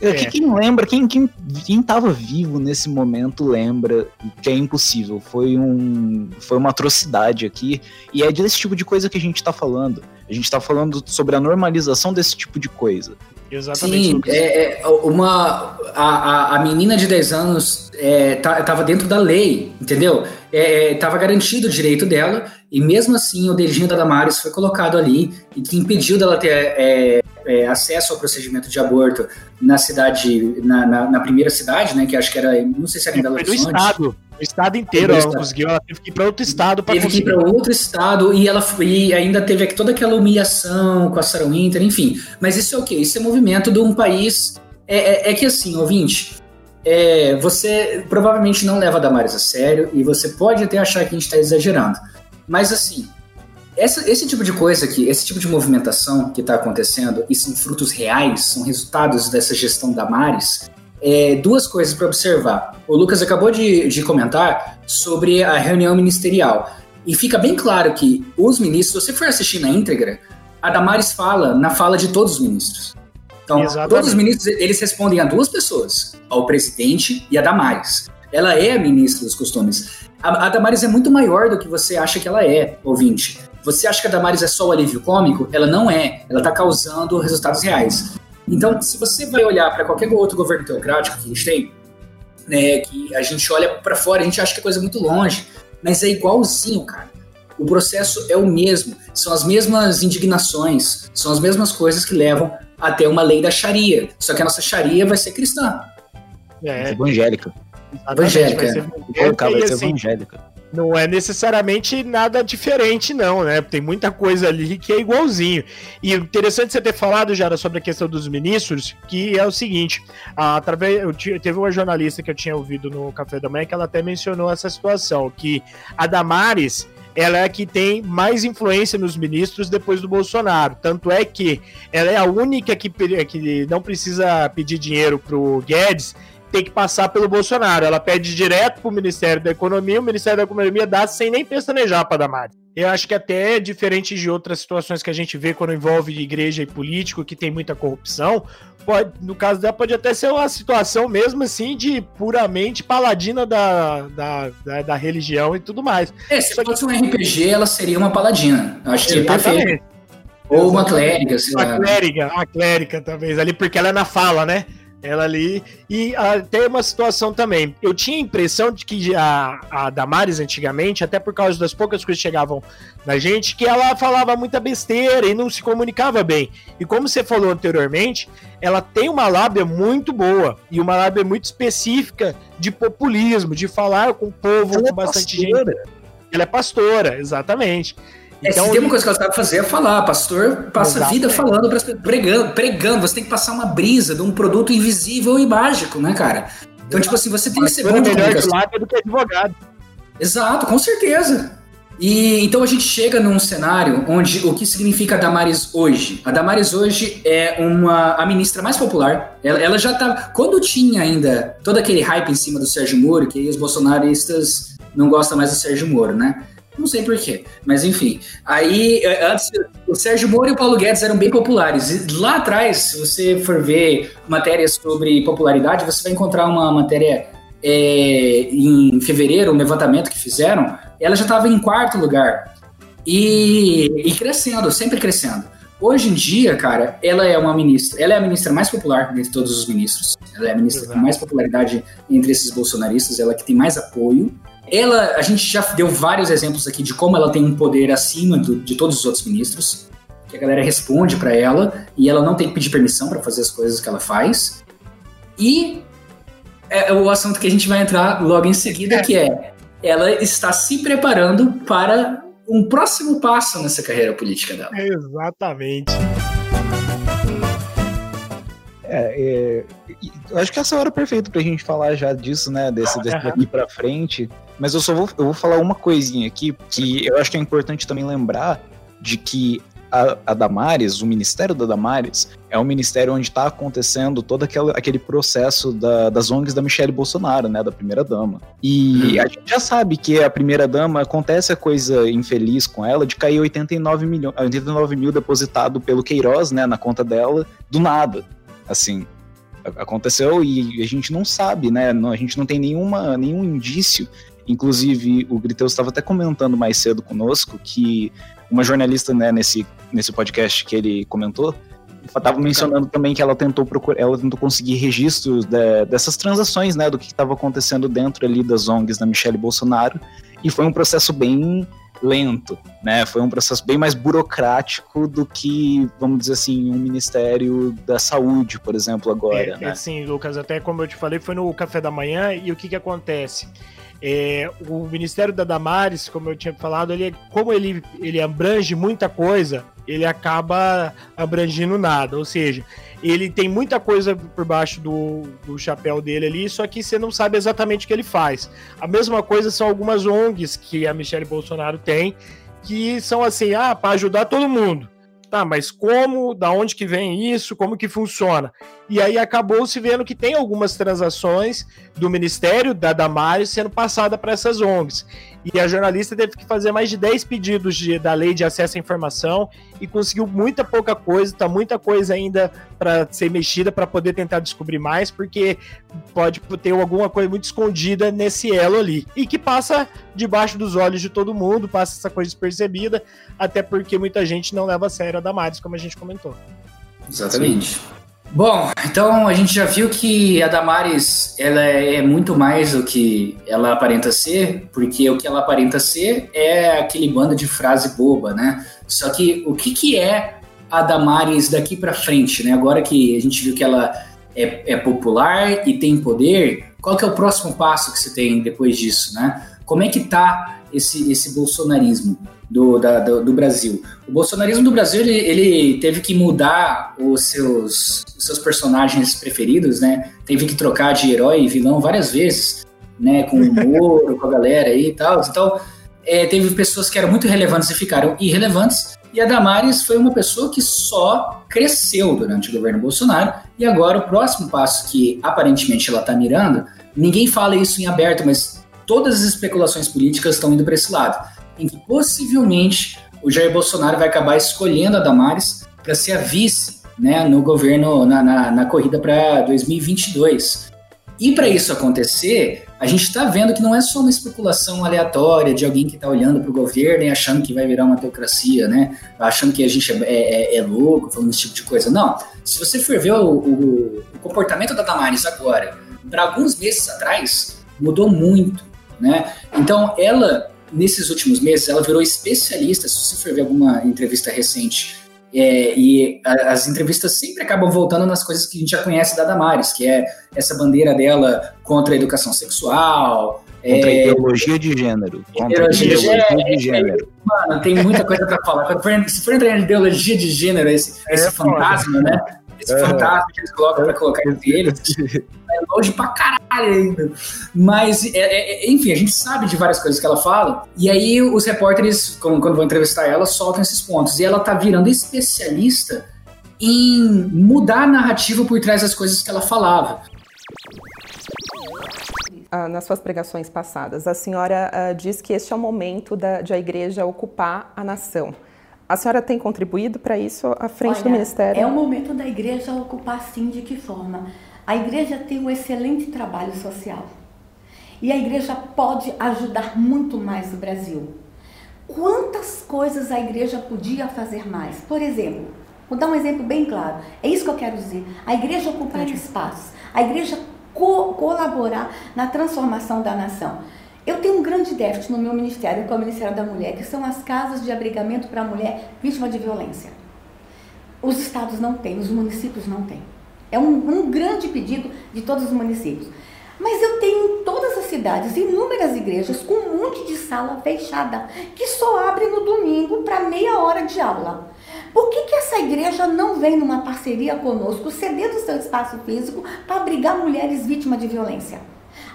É. Quem lembra, quem, quem, quem tava vivo nesse momento lembra que é impossível. Foi, um, foi uma atrocidade aqui. E é desse tipo de coisa que a gente tá falando. A gente tá falando sobre a normalização desse tipo de coisa. Exatamente. Sim, é, é, uma, a, a menina de 10 anos é, tá, tava dentro da lei, entendeu? É, é, tava garantido o direito dela, e mesmo assim o dedinho da Damares foi colocado ali, e que impediu dela ter é, é, acesso ao procedimento de aborto na cidade, na, na, na, primeira cidade, né? Que acho que era, não sei se era em Belo Horizonte. estado. O estado inteiro ela conseguiu, ela teve que ir para outro estado para Teve conseguir. que ir para outro estado e ela e ainda teve toda aquela humilhação com a Sarah Winter, enfim. Mas isso é o quê? Isso é movimento de um país. É, é, é que assim, ouvinte, é, você provavelmente não leva a Damares a sério e você pode até achar que a gente está exagerando. Mas assim, essa, esse tipo de coisa aqui, esse tipo de movimentação que está acontecendo, e são frutos reais, são resultados dessa gestão da Mares, é, duas coisas para observar. O Lucas acabou de, de comentar sobre a reunião ministerial. E fica bem claro que os ministros, se você for assistir na íntegra, a Damares fala na fala de todos os ministros. Então, Exatamente. todos os ministros, eles respondem a duas pessoas, ao presidente e a Damares. Ela é a ministra dos costumes. A, a Damares é muito maior do que você acha que ela é, ouvinte. Você acha que a Damares é só o alívio cômico? Ela não é. Ela está causando resultados reais. Então, se você vai olhar para qualquer outro governo teocrático que a gente tem, né, que a gente olha para fora, a gente acha que é coisa muito longe, mas é igualzinho, cara. O processo é o mesmo, são as mesmas indignações, são as mesmas coisas que levam até uma lei da Sharia. Só que a nossa Sharia vai ser cristã. É. Evangélica. Evangélica. Vai ser evangélica. Vai ser assim, evangélica. Não é necessariamente nada diferente, não, né? Tem muita coisa ali que é igualzinho. E interessante você ter falado, Jara, sobre a questão dos ministros, que é o seguinte: através, eu teve uma jornalista que eu tinha ouvido no Café da Manhã que ela até mencionou essa situação, que a Damares ela é a que tem mais influência nos ministros depois do Bolsonaro. Tanto é que ela é a única que, que não precisa pedir dinheiro pro Guedes tem que passar pelo Bolsonaro. Ela pede direto pro Ministério da Economia, o Ministério da Economia dá sem nem pestanejar para Damares. Eu acho que até é diferente de outras situações que a gente vê quando envolve igreja e político, que tem muita corrupção, pode, no caso dela pode até ser uma situação mesmo assim de puramente paladina da, da, da, da religião e tudo mais. É, se fosse um RPG, ela seria uma paladina. Acho que é perfeito. Ou uma clériga, sei lá. A clériga, a clériga talvez, ali, porque ela é na fala, né? Ela ali. E ah, tem uma situação também. Eu tinha a impressão de que a, a Damares, antigamente, até por causa das poucas coisas que chegavam na gente, que ela falava muita besteira e não se comunicava bem. E como você falou anteriormente, ela tem uma lábia muito boa e uma lábia muito específica de populismo, de falar com o povo, ela com é bastante pastora. gente. Ela é pastora, exatamente. É, então, se tem uma coisa que ela sabe fazer é falar. Pastor passa a vida falando, pregando, pregando. Você tem que passar uma brisa de um produto invisível e mágico, né, cara? Então, tipo assim, você tem que ser bom de melhor de do que advogado. Exato, com certeza. E então a gente chega num cenário onde o que significa a Damares hoje? A Damares hoje é uma a ministra mais popular. Ela, ela já tá quando tinha ainda todo aquele hype em cima do Sérgio Moro, que os bolsonaristas não gostam mais do Sérgio Moro, né? Não sei porquê, mas enfim. Aí, eh, antes, o Sérgio Moro e o Paulo Guedes eram bem populares. Lá atrás, se você for ver matérias sobre popularidade, você vai encontrar uma matéria é, em fevereiro, um levantamento que fizeram, ela já estava em quarto lugar. E, e crescendo, sempre crescendo. Hoje em dia, cara, ela é uma ministra, ela é a ministra mais popular dentre todos os ministros. Ela é a ministra Exato. com mais popularidade entre esses bolsonaristas, ela que tem mais apoio. Ela, a gente já deu vários exemplos aqui de como ela tem um poder acima do, de todos os outros ministros, que a galera responde para ela e ela não tem que pedir permissão para fazer as coisas que ela faz. E é, é o assunto que a gente vai entrar logo em seguida, que é ela está se preparando para um próximo passo nessa carreira política dela. Exatamente. É, é, acho que essa é hora perfeita pra gente falar já disso, né? Desse, desse daqui pra frente. Mas eu só vou, eu vou falar uma coisinha aqui, que eu acho que é importante também lembrar de que a, a Damares, o Ministério da Damares, é um ministério onde está acontecendo todo aquele, aquele processo da, das ONGs da Michelle Bolsonaro, né, da primeira-dama. E hum. a gente já sabe que a primeira-dama acontece a coisa infeliz com ela de cair 89, milhões, 89 mil depositado pelo Queiroz, né, na conta dela, do nada, assim aconteceu e a gente não sabe, né? A gente não tem nenhuma, nenhum indício. Inclusive, o Griteus estava até comentando mais cedo conosco que uma jornalista, né, nesse, nesse podcast que ele comentou, estava mencionando também que ela tentou procurar, ela tentou conseguir registros de, dessas transações, né, do que estava acontecendo dentro ali das ONGs da Michelle Bolsonaro, e foi um processo bem lento, né? Foi um processo bem mais burocrático do que, vamos dizer assim, um Ministério da Saúde, por exemplo, agora. É, né? Sim, Lucas, até como eu te falei, foi no café da manhã e o que que acontece? É, o Ministério da Damares, como eu tinha falado, ele, como ele, ele abrange muita coisa, ele acaba abrangindo nada. Ou seja, ele tem muita coisa por baixo do, do chapéu dele ali, só que você não sabe exatamente o que ele faz. A mesma coisa são algumas ONGs que a Michelle Bolsonaro tem, que são assim, ah, para ajudar todo mundo. Tá, mas como, da onde que vem isso, como que funciona? E aí acabou se vendo que tem algumas transações do Ministério da Damares sendo passada para essas ONGs. E a jornalista teve que fazer mais de 10 pedidos de, da lei de acesso à informação e conseguiu muita pouca coisa, tá muita coisa ainda para ser mexida para poder tentar descobrir mais, porque pode ter alguma coisa muito escondida nesse elo ali. E que passa debaixo dos olhos de todo mundo, passa essa coisa despercebida, até porque muita gente não leva a sério a Damares, como a gente comentou. Exatamente. Bom, então a gente já viu que a Damares ela é muito mais do que ela aparenta ser, porque o que ela aparenta ser é aquele bando de frase boba, né? Só que o que, que é a Damares daqui para frente, né? Agora que a gente viu que ela é, é, popular e tem poder, qual que é o próximo passo que você tem depois disso, né? Como é que tá esse, esse bolsonarismo? Do, da, do, do, Brasil. O bolsonarismo do Brasil ele, ele, teve que mudar os seus, os seus personagens preferidos, né? Teve que trocar de herói e vilão várias vezes, né? Com o Moro, com a galera aí e tal. Então, é, teve pessoas que eram muito relevantes e ficaram irrelevantes. E a Damares foi uma pessoa que só cresceu durante o governo Bolsonaro. E agora o próximo passo que aparentemente ela está mirando, ninguém fala isso em aberto, mas todas as especulações políticas estão indo para esse lado em que possivelmente o Jair Bolsonaro vai acabar escolhendo a Damares para ser a vice né, no governo, na, na, na corrida para 2022. E para isso acontecer, a gente está vendo que não é só uma especulação aleatória de alguém que está olhando para o governo e achando que vai virar uma teocracia, né? Achando que a gente é, é, é, louco falando esse tipo de coisa. Não. Se você for ver o, o, o comportamento da Damares agora, para alguns meses atrás, mudou muito, né? Então, ela nesses últimos meses, ela virou especialista. Se você for ver alguma entrevista recente, é, e a, as entrevistas sempre acabam voltando nas coisas que a gente já conhece da Damares, que é essa bandeira dela contra a educação sexual. Contra é, a ideologia de gênero. Contra a ideologia de gênero. Mano, tem muita coisa para falar. Se for entrar em ideologia de gênero, esse, esse é fantasma, né? Esse uhum. fantasma que eles colocam pra colocar entre eles. É longe pra caralho ainda. Mas, é, é, é, enfim, a gente sabe de várias coisas que ela fala. E aí os repórteres, quando, quando vão entrevistar ela, soltam esses pontos. E ela tá virando especialista em mudar a narrativa por trás das coisas que ela falava. Ah, nas suas pregações passadas, a senhora uh, diz que este é o momento da, de a igreja ocupar a nação. A senhora tem contribuído para isso à frente Olha, do ministério? É o momento da igreja ocupar sim, de que forma? A igreja tem um excelente trabalho social. E a igreja pode ajudar muito mais o Brasil. Quantas coisas a igreja podia fazer mais? Por exemplo, vou dar um exemplo bem claro. É isso que eu quero dizer. A igreja ocupar espaços. A igreja co colaborar na transformação da nação. Eu tenho um grande déficit no meu ministério, que é o Ministério da Mulher, que são as casas de abrigamento para a mulher vítima de violência. Os estados não têm, os municípios não têm. É um, um grande pedido de todos os municípios. Mas eu tenho em todas as cidades inúmeras igrejas com um monte de sala fechada, que só abre no domingo para meia hora de aula. Por que, que essa igreja não vem numa parceria conosco, cedendo seu espaço físico para abrigar mulheres vítimas de violência?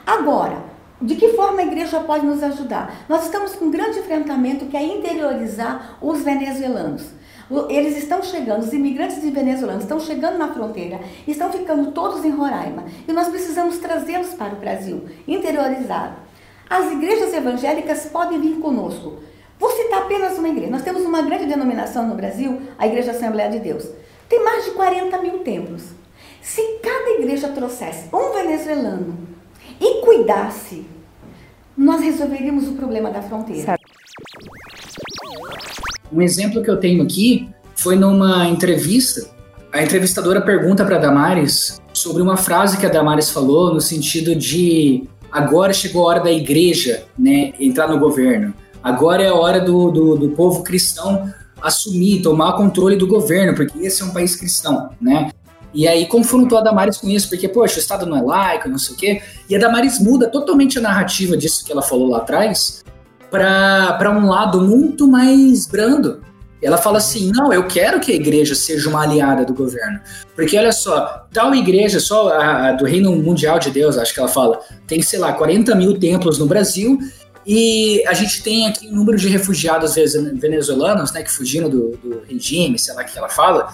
Agora, de que forma a igreja pode nos ajudar? Nós estamos com um grande enfrentamento que é interiorizar os venezuelanos. Eles estão chegando, os imigrantes venezuelanos estão chegando na fronteira, estão ficando todos em Roraima e nós precisamos trazê-los para o Brasil, interiorizar. As igrejas evangélicas podem vir conosco. Vou citar apenas uma igreja. Nós temos uma grande denominação no Brasil, a Igreja Assembleia de Deus. Tem mais de 40 mil templos. Se cada igreja trouxesse um venezuelano e cuidasse, nós resolveríamos o problema da fronteira. Um exemplo que eu tenho aqui foi numa entrevista. A entrevistadora pergunta para Damares sobre uma frase que a Damares falou no sentido de agora chegou a hora da igreja, né, entrar no governo. Agora é a hora do, do, do povo cristão assumir, tomar controle do governo, porque esse é um país cristão, né? E aí confrontou a Damares com isso, porque, poxa, o Estado não é laico, não sei o quê. E a Damares muda totalmente a narrativa disso que ela falou lá atrás para um lado muito mais brando. Ela fala assim: não, eu quero que a igreja seja uma aliada do governo. Porque olha só, tal igreja, só a, a do Reino Mundial de Deus, acho que ela fala, tem, sei lá, 40 mil templos no Brasil e a gente tem aqui um número de refugiados venezuelanos, né, que fugiram do, do regime, sei lá o que ela fala,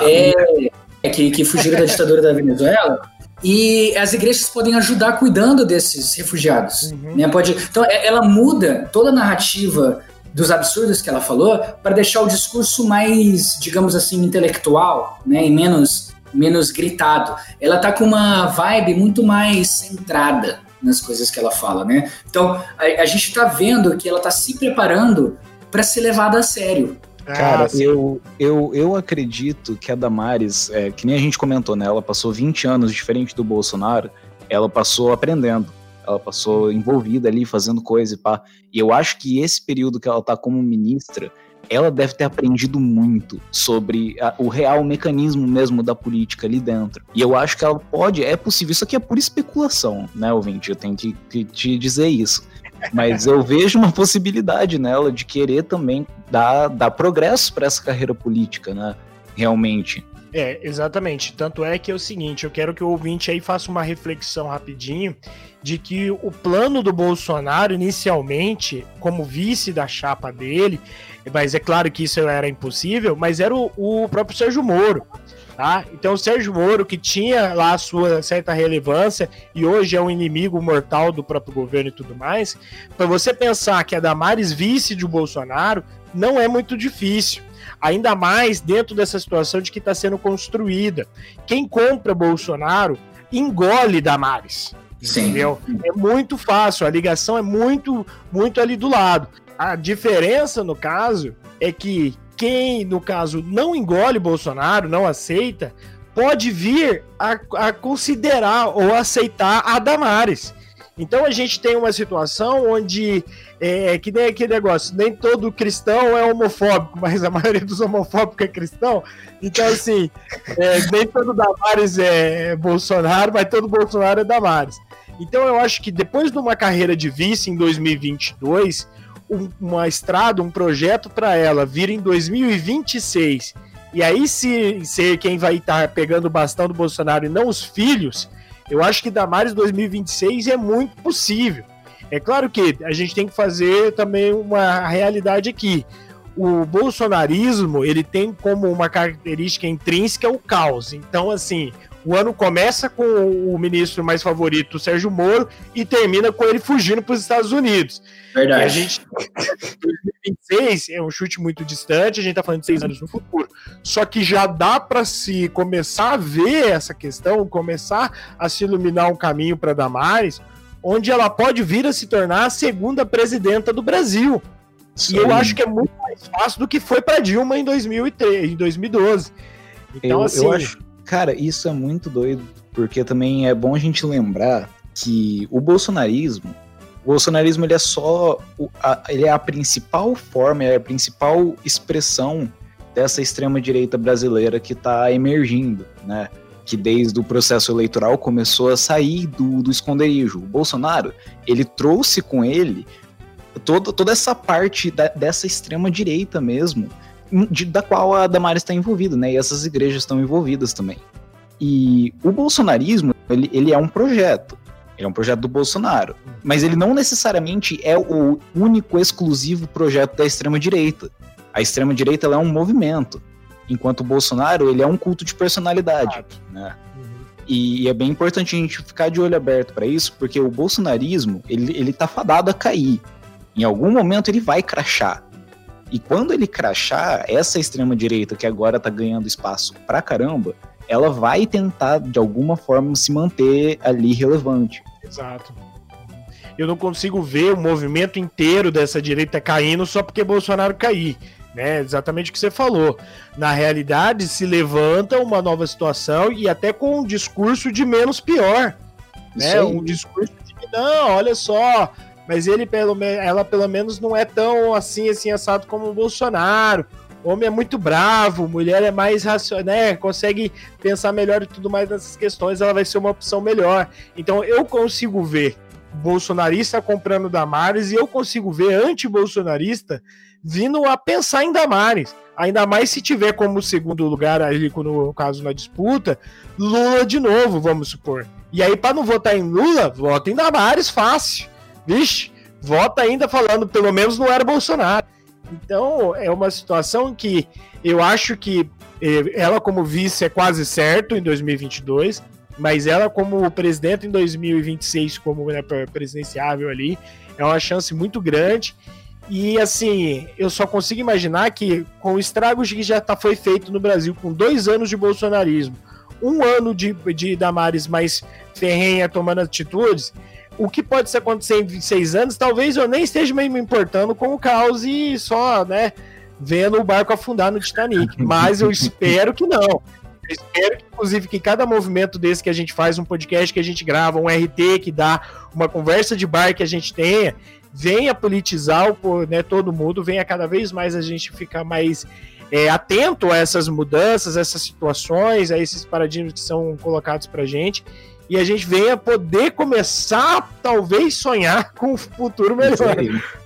é, é, que, que fugiram da ditadura da Venezuela. E as igrejas podem ajudar cuidando desses refugiados. Uhum. Né? Pode, então, é, ela muda toda a narrativa dos absurdos que ela falou para deixar o discurso mais, digamos assim, intelectual né? e menos, menos gritado. Ela tá com uma vibe muito mais centrada nas coisas que ela fala, né? Então, a, a gente está vendo que ela está se preparando para ser levada a sério. Cara, ah, eu, eu, eu acredito que a Damares, é, que nem a gente comentou, né? Ela passou 20 anos diferente do Bolsonaro, ela passou aprendendo. Ela passou envolvida ali, fazendo coisa e pá. E eu acho que esse período que ela tá como ministra, ela deve ter aprendido muito sobre a, o real mecanismo mesmo da política ali dentro. E eu acho que ela pode, é possível, isso aqui é por especulação, né, ouvinte? Eu tenho que, que te dizer isso. Mas eu vejo uma possibilidade nela de querer também dar, dar progresso para essa carreira política, né? Realmente. É, exatamente. Tanto é que é o seguinte, eu quero que o ouvinte aí faça uma reflexão rapidinho de que o plano do Bolsonaro inicialmente, como vice da chapa dele, mas é claro que isso era impossível, mas era o, o próprio Sérgio Moro. Tá? Então o Sérgio Moro, que tinha lá a sua certa relevância e hoje é um inimigo mortal do próprio governo e tudo mais, para você pensar que a Damares vice de Bolsonaro não é muito difícil. Ainda mais dentro dessa situação de que está sendo construída. Quem compra Bolsonaro engole Damares. Sim. Entendeu? É muito fácil, a ligação é muito, muito ali do lado. A diferença, no caso, é que quem, no caso, não engole Bolsonaro, não aceita, pode vir a, a considerar ou aceitar a Damares. Então a gente tem uma situação onde é, que nem aquele negócio, nem todo cristão é homofóbico, mas a maioria dos homofóbicos é cristão. Então, assim, é, nem todo Damares é Bolsonaro, mas todo Bolsonaro é Damares. Então eu acho que depois de uma carreira de vice em 2022, um, uma estrada, um projeto para ela vir em 2026 E aí, se ser quem vai estar pegando o bastão do Bolsonaro e não os filhos, eu acho que Damares 2026 é muito possível. É claro que a gente tem que fazer também uma realidade aqui. O bolsonarismo, ele tem como uma característica intrínseca o caos. Então, assim, o ano começa com o ministro mais favorito, Sérgio Moro, e termina com ele fugindo para os Estados Unidos. Verdade. E a gente. 2026 é um chute muito distante, a gente está falando de seis anos no futuro. Só que já dá para se começar a ver essa questão, começar a se iluminar um caminho para Damares, onde ela pode vir a se tornar a segunda presidenta do Brasil. Sim. E eu acho que é muito mais fácil do que foi para Dilma em 2003, em 2012. Então, eu, assim. Eu acho Cara, isso é muito doido, porque também é bom a gente lembrar que o bolsonarismo, o bolsonarismo ele é só, a, ele é a principal forma, é a principal expressão dessa extrema direita brasileira que está emergindo, né? Que desde o processo eleitoral começou a sair do, do esconderijo. O Bolsonaro, ele trouxe com ele toda, toda essa parte da, dessa extrema direita mesmo, de, da qual a Damares está envolvida, né? E essas igrejas estão envolvidas também. E o bolsonarismo, ele, ele é um projeto. Ele é um projeto do Bolsonaro. Mas ele não necessariamente é o único, exclusivo projeto da extrema-direita. A extrema-direita é um movimento. Enquanto o Bolsonaro, ele é um culto de personalidade. Né? E é bem importante a gente ficar de olho aberto para isso, porque o bolsonarismo, ele, ele tá fadado a cair. Em algum momento ele vai crachar. E quando ele crachar, essa extrema-direita que agora tá ganhando espaço pra caramba, ela vai tentar, de alguma forma, se manter ali relevante. Exato. Eu não consigo ver o movimento inteiro dessa direita caindo só porque Bolsonaro cair. Né, exatamente o que você falou. Na realidade, se levanta uma nova situação e até com um discurso de menos pior. Né? Um discurso de não, olha só, mas ele pelo ela pelo menos não é tão assim assim assado como o Bolsonaro. Homem é muito bravo, mulher é mais racional, né? Consegue pensar melhor e tudo mais nessas questões, ela vai ser uma opção melhor. Então eu consigo ver bolsonarista comprando Damares e eu consigo ver anti-bolsonarista vindo a pensar em Damares. Ainda mais se tiver como segundo lugar ali, no caso na disputa, Lula de novo, vamos supor. E aí, para não votar em Lula, vota em Damares fácil vixe, vota ainda falando, pelo menos não era Bolsonaro. Então, é uma situação que eu acho que eh, ela, como vice, é quase certo em 2022, mas ela, como presidente em 2026, como né, presidenciável ali, é uma chance muito grande. E assim, eu só consigo imaginar que, com o estrago que já tá, foi feito no Brasil, com dois anos de bolsonarismo, um ano de, de Damares mais ferrenha tomando atitudes, o que pode acontecer em 26 anos, talvez eu nem esteja me importando com o caos e só, né, vendo o barco afundar no Titanic. Mas eu espero que não. Eu espero que, inclusive, que cada movimento desse que a gente faz, um podcast que a gente grava, um RT que dá, uma conversa de bar que a gente tenha, venha politizar o, né, todo mundo, venha cada vez mais a gente ficar mais é, atento a essas mudanças, a essas situações, a esses paradigmas que são colocados pra gente e a gente venha poder começar, talvez, sonhar com um futuro melhor.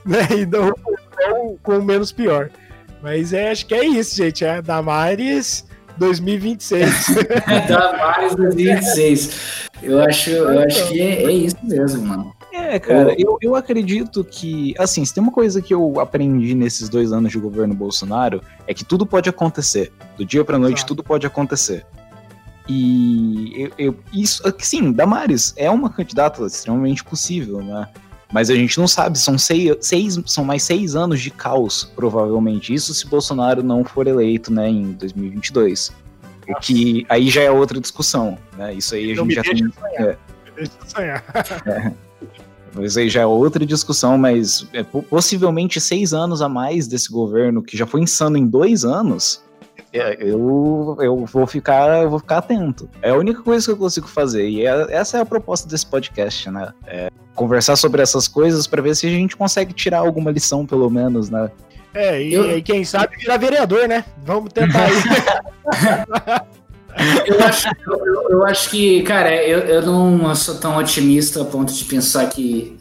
Né? E não, com o menos pior. Mas é, acho que é isso, gente. É Damares 2026. Damares 2026. Eu acho, eu acho que é, é isso mesmo, mano. É, cara, eu, eu acredito que, assim, se tem uma coisa que eu aprendi nesses dois anos de governo Bolsonaro, é que tudo pode acontecer. Do dia pra noite, Exato. tudo pode acontecer. E eu, eu, isso, sim, Damares é uma candidata extremamente possível, né? Mas a gente não sabe, são seis, seis, são mais seis anos de caos, provavelmente. Isso se Bolsonaro não for eleito, né, em 2022. O que aí já é outra discussão, né? Isso aí a gente já tem. É. Deixa eu sonhar. É. Isso aí já é outra discussão, mas é, possivelmente seis anos a mais desse governo, que já foi insano em dois anos, é, eu, eu vou ficar eu vou ficar atento. É a única coisa que eu consigo fazer. E é, essa é a proposta desse podcast, né? É conversar sobre essas coisas para ver se a gente consegue tirar alguma lição, pelo menos, né? É, e, eu... e quem sabe virar vereador, né? Vamos tentar aí. eu, acho, eu, eu, acho que, cara, eu, eu não sou tão otimista a ponto de pensar que.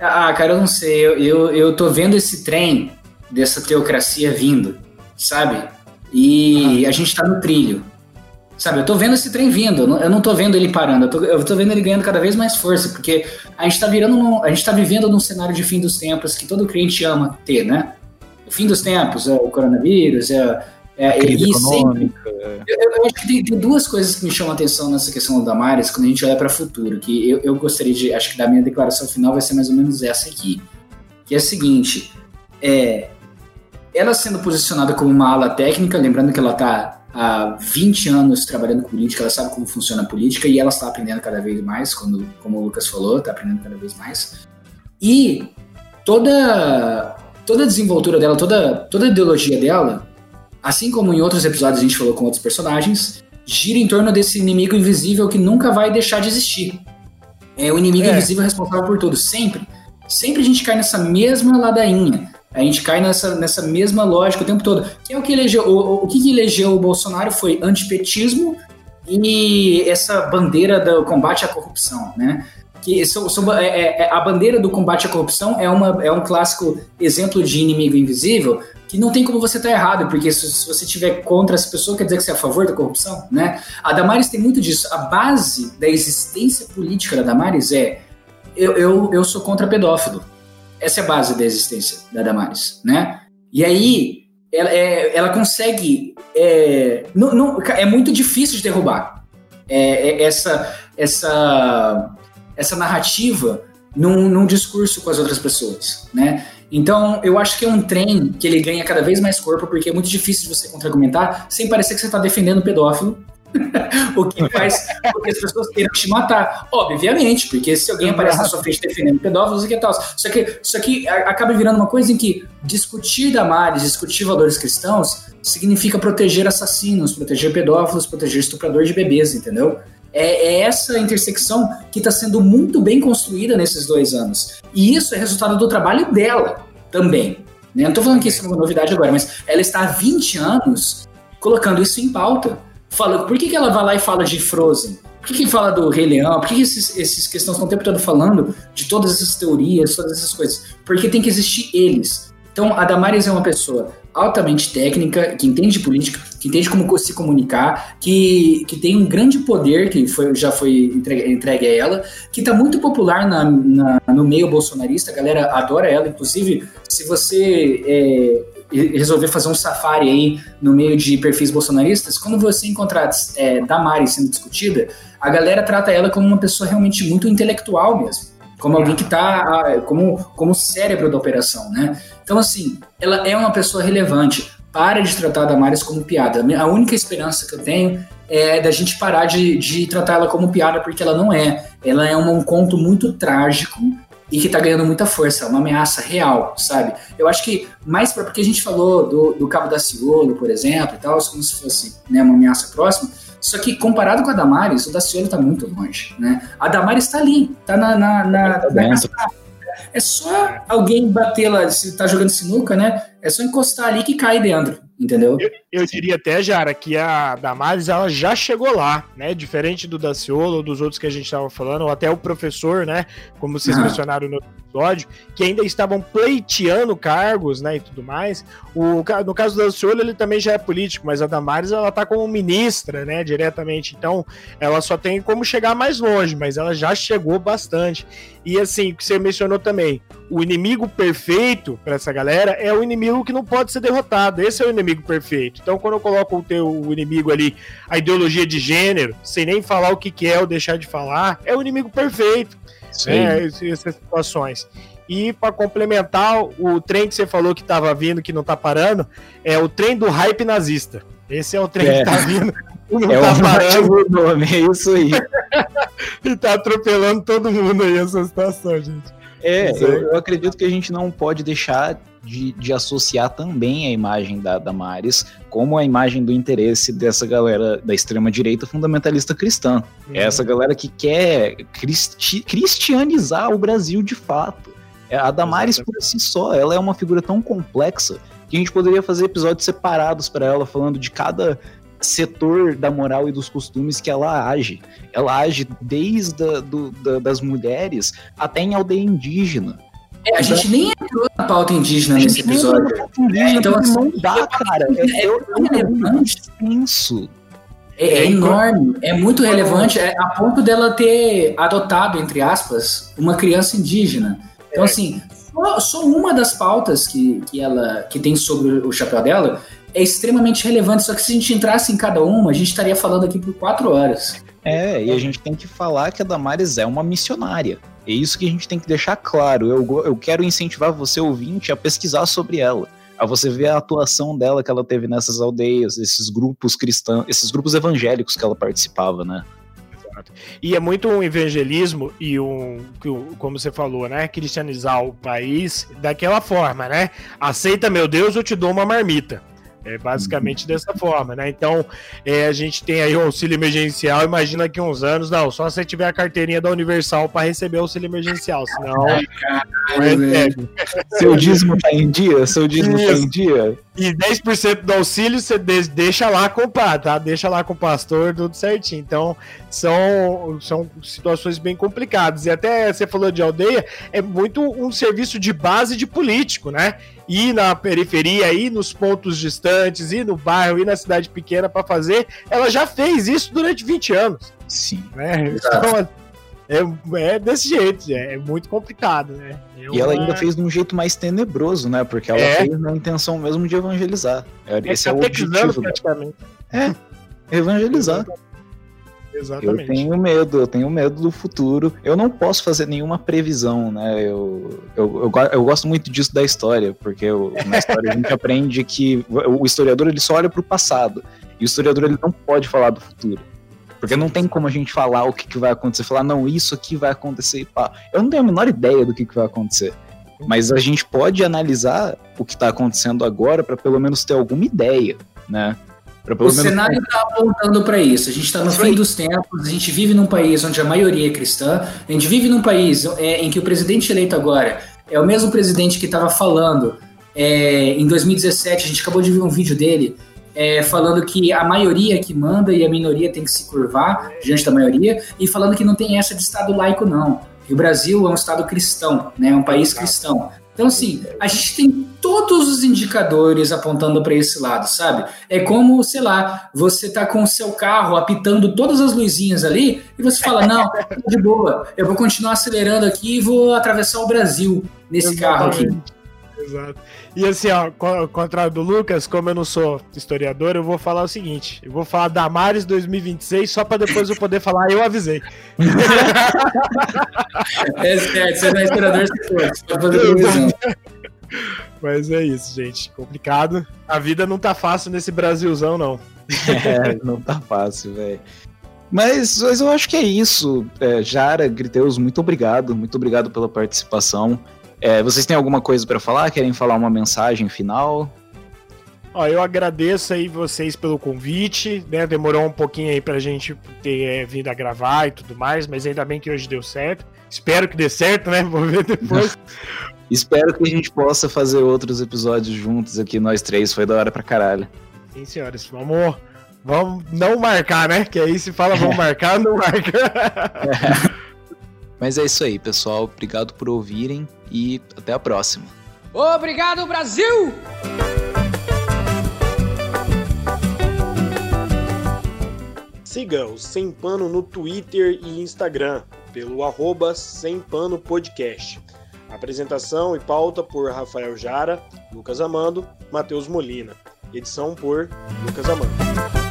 Ah, cara, eu não sei. Eu, eu, eu tô vendo esse trem dessa teocracia vindo, sabe? E a gente tá no trilho. Sabe, eu tô vendo esse trem vindo, eu não, tô vendo ele parando, eu tô, vendo ele ganhando cada vez mais força, porque a gente tá virando, num, a gente tá vivendo num cenário de fim dos tempos que todo crente ama ter, né? O fim dos tempos, é o coronavírus, é, é, Crise econômica. eu, eu acho que tem, tem duas coisas que me chamam a atenção nessa questão da Damares quando a gente olha para o futuro, que eu, eu gostaria de, acho que da minha declaração final vai ser mais ou menos essa aqui, que é a seguinte, é, ela sendo posicionada como uma ala técnica, lembrando que ela está há 20 anos trabalhando com política, ela sabe como funciona a política e ela está aprendendo cada vez mais, quando, como o Lucas falou, está aprendendo cada vez mais. E toda, toda a desenvoltura dela, toda, toda a ideologia dela, assim como em outros episódios a gente falou com outros personagens, gira em torno desse inimigo invisível que nunca vai deixar de existir. É o inimigo É. invisível responsável por tudo, sempre. Sempre a gente cai nessa mesma ladainha. A gente cai nessa, nessa mesma lógica o tempo todo. Que é o que elegeu. O, o- que, elegeu o Bolsonaro foi antipetismo e essa bandeira do combate à corrupção, né? Que são, são- é- é- é- a bandeira do combate à corrupção é, uma, é um clássico exemplo de inimigo invisível que não tem como você estar errado, porque se, se você estiver contra essa pessoa, quer dizer que você é a favor da corrupção, né? A Damares tem muito disso. A base da existência política da Damares é eu, eu, eu sou contra pedófilo. Essa é a base da existência da Damares, né? E aí ela, é- ela consegue. É, não- não- é muito difícil de derrubar é, é, essa, essa, essa narrativa num, num discurso com as outras pessoas, né? Então, eu acho que é um trem que ele ganha cada vez mais corpo, porque é muito difícil de você contra-argumentar sem parecer que você está defendendo o pedófilo. o que faz com que as pessoas queiram te matar. Obviamente, porque se alguém aparece na sua frente defendendo pedófilos, o que tal? Só que, só que a- acaba virando uma coisa em que discutir Damares, discutir valores cristãos, significa proteger assassinos, proteger pedófilos, proteger estuprador de bebês, entendeu? É, é essa intersecção que está sendo muito bem construída nesses dois anos. E isso é resultado do trabalho dela também. Né? Não estou falando que isso é uma novidade agora, mas ela está há 20 anos colocando isso em pauta. Fala, por que, que ela vai lá e fala de Frozen? Por que, que fala do Rei Leão? Por que, que esses, esses questões estão o tempo todo falando de todas essas teorias, todas essas coisas? Porque tem que existir eles. Então, a Damares é uma pessoa altamente técnica, que entende política, que entende como se comunicar, que, que tem um grande poder, que foi, já foi entregue, entregue a ela, que está muito popular na, na- no meio bolsonarista, a galera adora ela, inclusive, se você é, resolver fazer um safari aí no meio de perfis bolsonaristas, quando você encontrar é, sendo discutida, a galera trata ela como uma pessoa realmente muito intelectual mesmo. Como alguém que está como, como cérebro da operação, né? Então, assim, ela é uma pessoa relevante. Para de tratar Damares como piada. A única esperança que eu tenho é da gente parar de, de tratar ela como piada, porque ela não é. Ela é um conto muito trágico e que tá ganhando muita força, é uma ameaça real, sabe? Eu acho que mais pra, porque a gente falou do, do Cabo da Ciolo, por exemplo, e tal, como se fosse né, uma ameaça próxima, só que comparado com a Damares, o Daciolo tá muito longe, né? A Damares tá ali, tá na, na, na, Tá na. É só alguém bater lá, se tá jogando sinuca, né? É só encostar ali que cai dentro, entendeu? Eu diria até, Jara, que a Damares ela já chegou lá, né? Diferente do Daciolo ou dos outros que a gente estava falando, ou até o professor, né? Como vocês Ah. mencionaram no episódio, que ainda estavam pleiteando cargos, né? E tudo mais. O, no caso do Daciolo, ele também já é político, mas a Damares ela tá como ministra, né? Diretamente. Então, ela só tem como chegar mais longe, mas ela já chegou bastante. E assim, o que você mencionou também, o inimigo perfeito para essa galera é o inimigo que não pode ser derrotado. Esse é o inimigo perfeito. Então, quando eu coloco o teu inimigo ali, a ideologia de gênero, sem nem falar o que, que é ou deixar de falar, é o inimigo perfeito. Isso aí. né? Essas situações. E para complementar, o trem que você falou que tava vindo, que não tá parando, é o trem do hype nazista. Esse é o trem É. que tá vindo. Não É tá o parando nome, é isso aí. e tá atropelando todo mundo aí essa situação, gente. É, eu, eu acredito que a gente não pode deixar de, de associar também a imagem da Damares como a imagem do interesse dessa galera da extrema-direita fundamentalista cristã. É essa galera que quer cristi- cristianizar o Brasil de fato. É, A Damares por si só, ela é uma figura tão complexa que a gente poderia fazer episódios separados para ela, falando de cada setor da moral e dos costumes que ela age. Ela age desde a, do, da- das mulheres até em aldeia indígena. É, a gente nem entrou na pauta indígena nesse episódio. É, então, assim, não dá, cara. É, é, tão relevante. Isso. É, é, enorme, é muito relevante, é a ponto dela ter adotado, entre aspas, uma criança indígena. Então, assim, só, só, uma das pautas que, que ela que tem sobre o chapéu dela é extremamente relevante, só que se a gente entrasse em cada uma, a gente estaria falando aqui por quatro horas. É, e a gente tem que falar que a Damares é uma missionária. É isso que a gente tem que deixar claro. Eu, eu quero incentivar você, ouvinte, a pesquisar sobre ela. A você ver a atuação dela que ela teve nessas aldeias, esses grupos cristãos, esses grupos evangélicos que ela participava, né? E é muito um evangelismo e um, como você falou, né? Cristianizar o país daquela forma, né? Aceita meu Deus, eu te dou uma marmita. É basicamente dessa forma, né? Então, é, a gente tem aí o auxílio emergencial. Imagina que uns anos, não, só se tiver a carteirinha da Universal para receber o auxílio emergencial, senão. Ai, caralho, é, é. Seu dízimo tá em dia? Seu dízimo Isso. tá em dia? E 10% do auxílio você deixa lá com o padre, tá? Deixa lá com o pastor, tudo certinho. Então, são, são situações bem complicadas. E até você falou de aldeia, é muito um serviço de base de político, né? Ir na periferia, ir nos pontos distantes, ir no bairro, ir na cidade pequena para fazer. Ela já fez isso durante 20 anos. Sim. Né? Então, é, é desse jeito, é, é muito complicado, né? Eu, e ela ainda fez de um jeito mais tenebroso, né? Porque ela é. fez na intenção mesmo de evangelizar. É, esse é o objetivo. Praticamente. É, evangelizar. Exatamente. Eu tenho medo, eu tenho medo do futuro. Eu não posso fazer nenhuma previsão, né? Eu, eu, eu, eu gosto muito disso da história, porque eu, na história a gente aprende que o historiador ele só olha para o passado. E o historiador ele não pode falar do futuro. Porque não tem como a gente falar o que, que vai acontecer, falar, não, isso aqui vai acontecer e pá. Eu não tenho a menor ideia do que, que vai acontecer. Mas a gente pode analisar o que está acontecendo agora para pelo menos ter alguma ideia, né? O cenário está apontando para isso. A gente está no fim dos tempos, a gente vive num país onde a maioria é cristã, a gente vive num país é, em que o presidente eleito agora é o mesmo presidente que estava falando é, em 2017, a gente acabou de ver um vídeo dele é, falando que a maioria que manda e a minoria tem que se curvar diante da maioria, e falando que não tem essa de Estado laico, não. Que o Brasil é um Estado cristão, né, é um país cristão. Então, assim, a gente tem todos os indicadores apontando para esse lado, sabe? É como, sei lá, você tá com o seu carro apitando todas as luzinhas ali e você fala: não, tá de boa, eu vou continuar acelerando aqui e vou atravessar o Brasil nesse Exatamente. carro aqui. Exato. E assim, ó, ao contrário do Lucas, como eu não sou historiador, eu vou falar o seguinte: eu vou falar Damares 2026 só para depois eu poder falar, eu avisei. é certo, você não é historiador, você pode fazer previsão. Mas é isso, gente. Complicado. A vida não tá fácil nesse Brasilzão, não. É, não tá fácil, velho. Mas, mas, eu acho que é isso. É, Jara, Griteus, muito obrigado. Muito obrigado pela participação. É, vocês têm alguma coisa para falar? Querem falar uma mensagem final? Ó, eu agradeço aí vocês pelo convite, né? Demorou um pouquinho aí pra gente ter é, vindo a gravar e tudo mais, mas ainda bem que hoje deu certo. Espero que dê certo, né? Vou ver depois. Espero que a gente possa fazer outros episódios juntos aqui, nós três. Foi da hora pra caralho. Sim, senhores. Vamos, vamos não marcar, né? Que aí se fala vamos marcar, não marca. Mas é isso aí, pessoal. Obrigado por ouvirem e até a próxima. Obrigado, Brasil! Siga o Sem Pano no Twitter e Instagram, pelo arroba Sem Pano Podcast. Apresentação e pauta por Rafael Jara, Lucas Amando, Matheus Molina. Edição por Lucas Amando.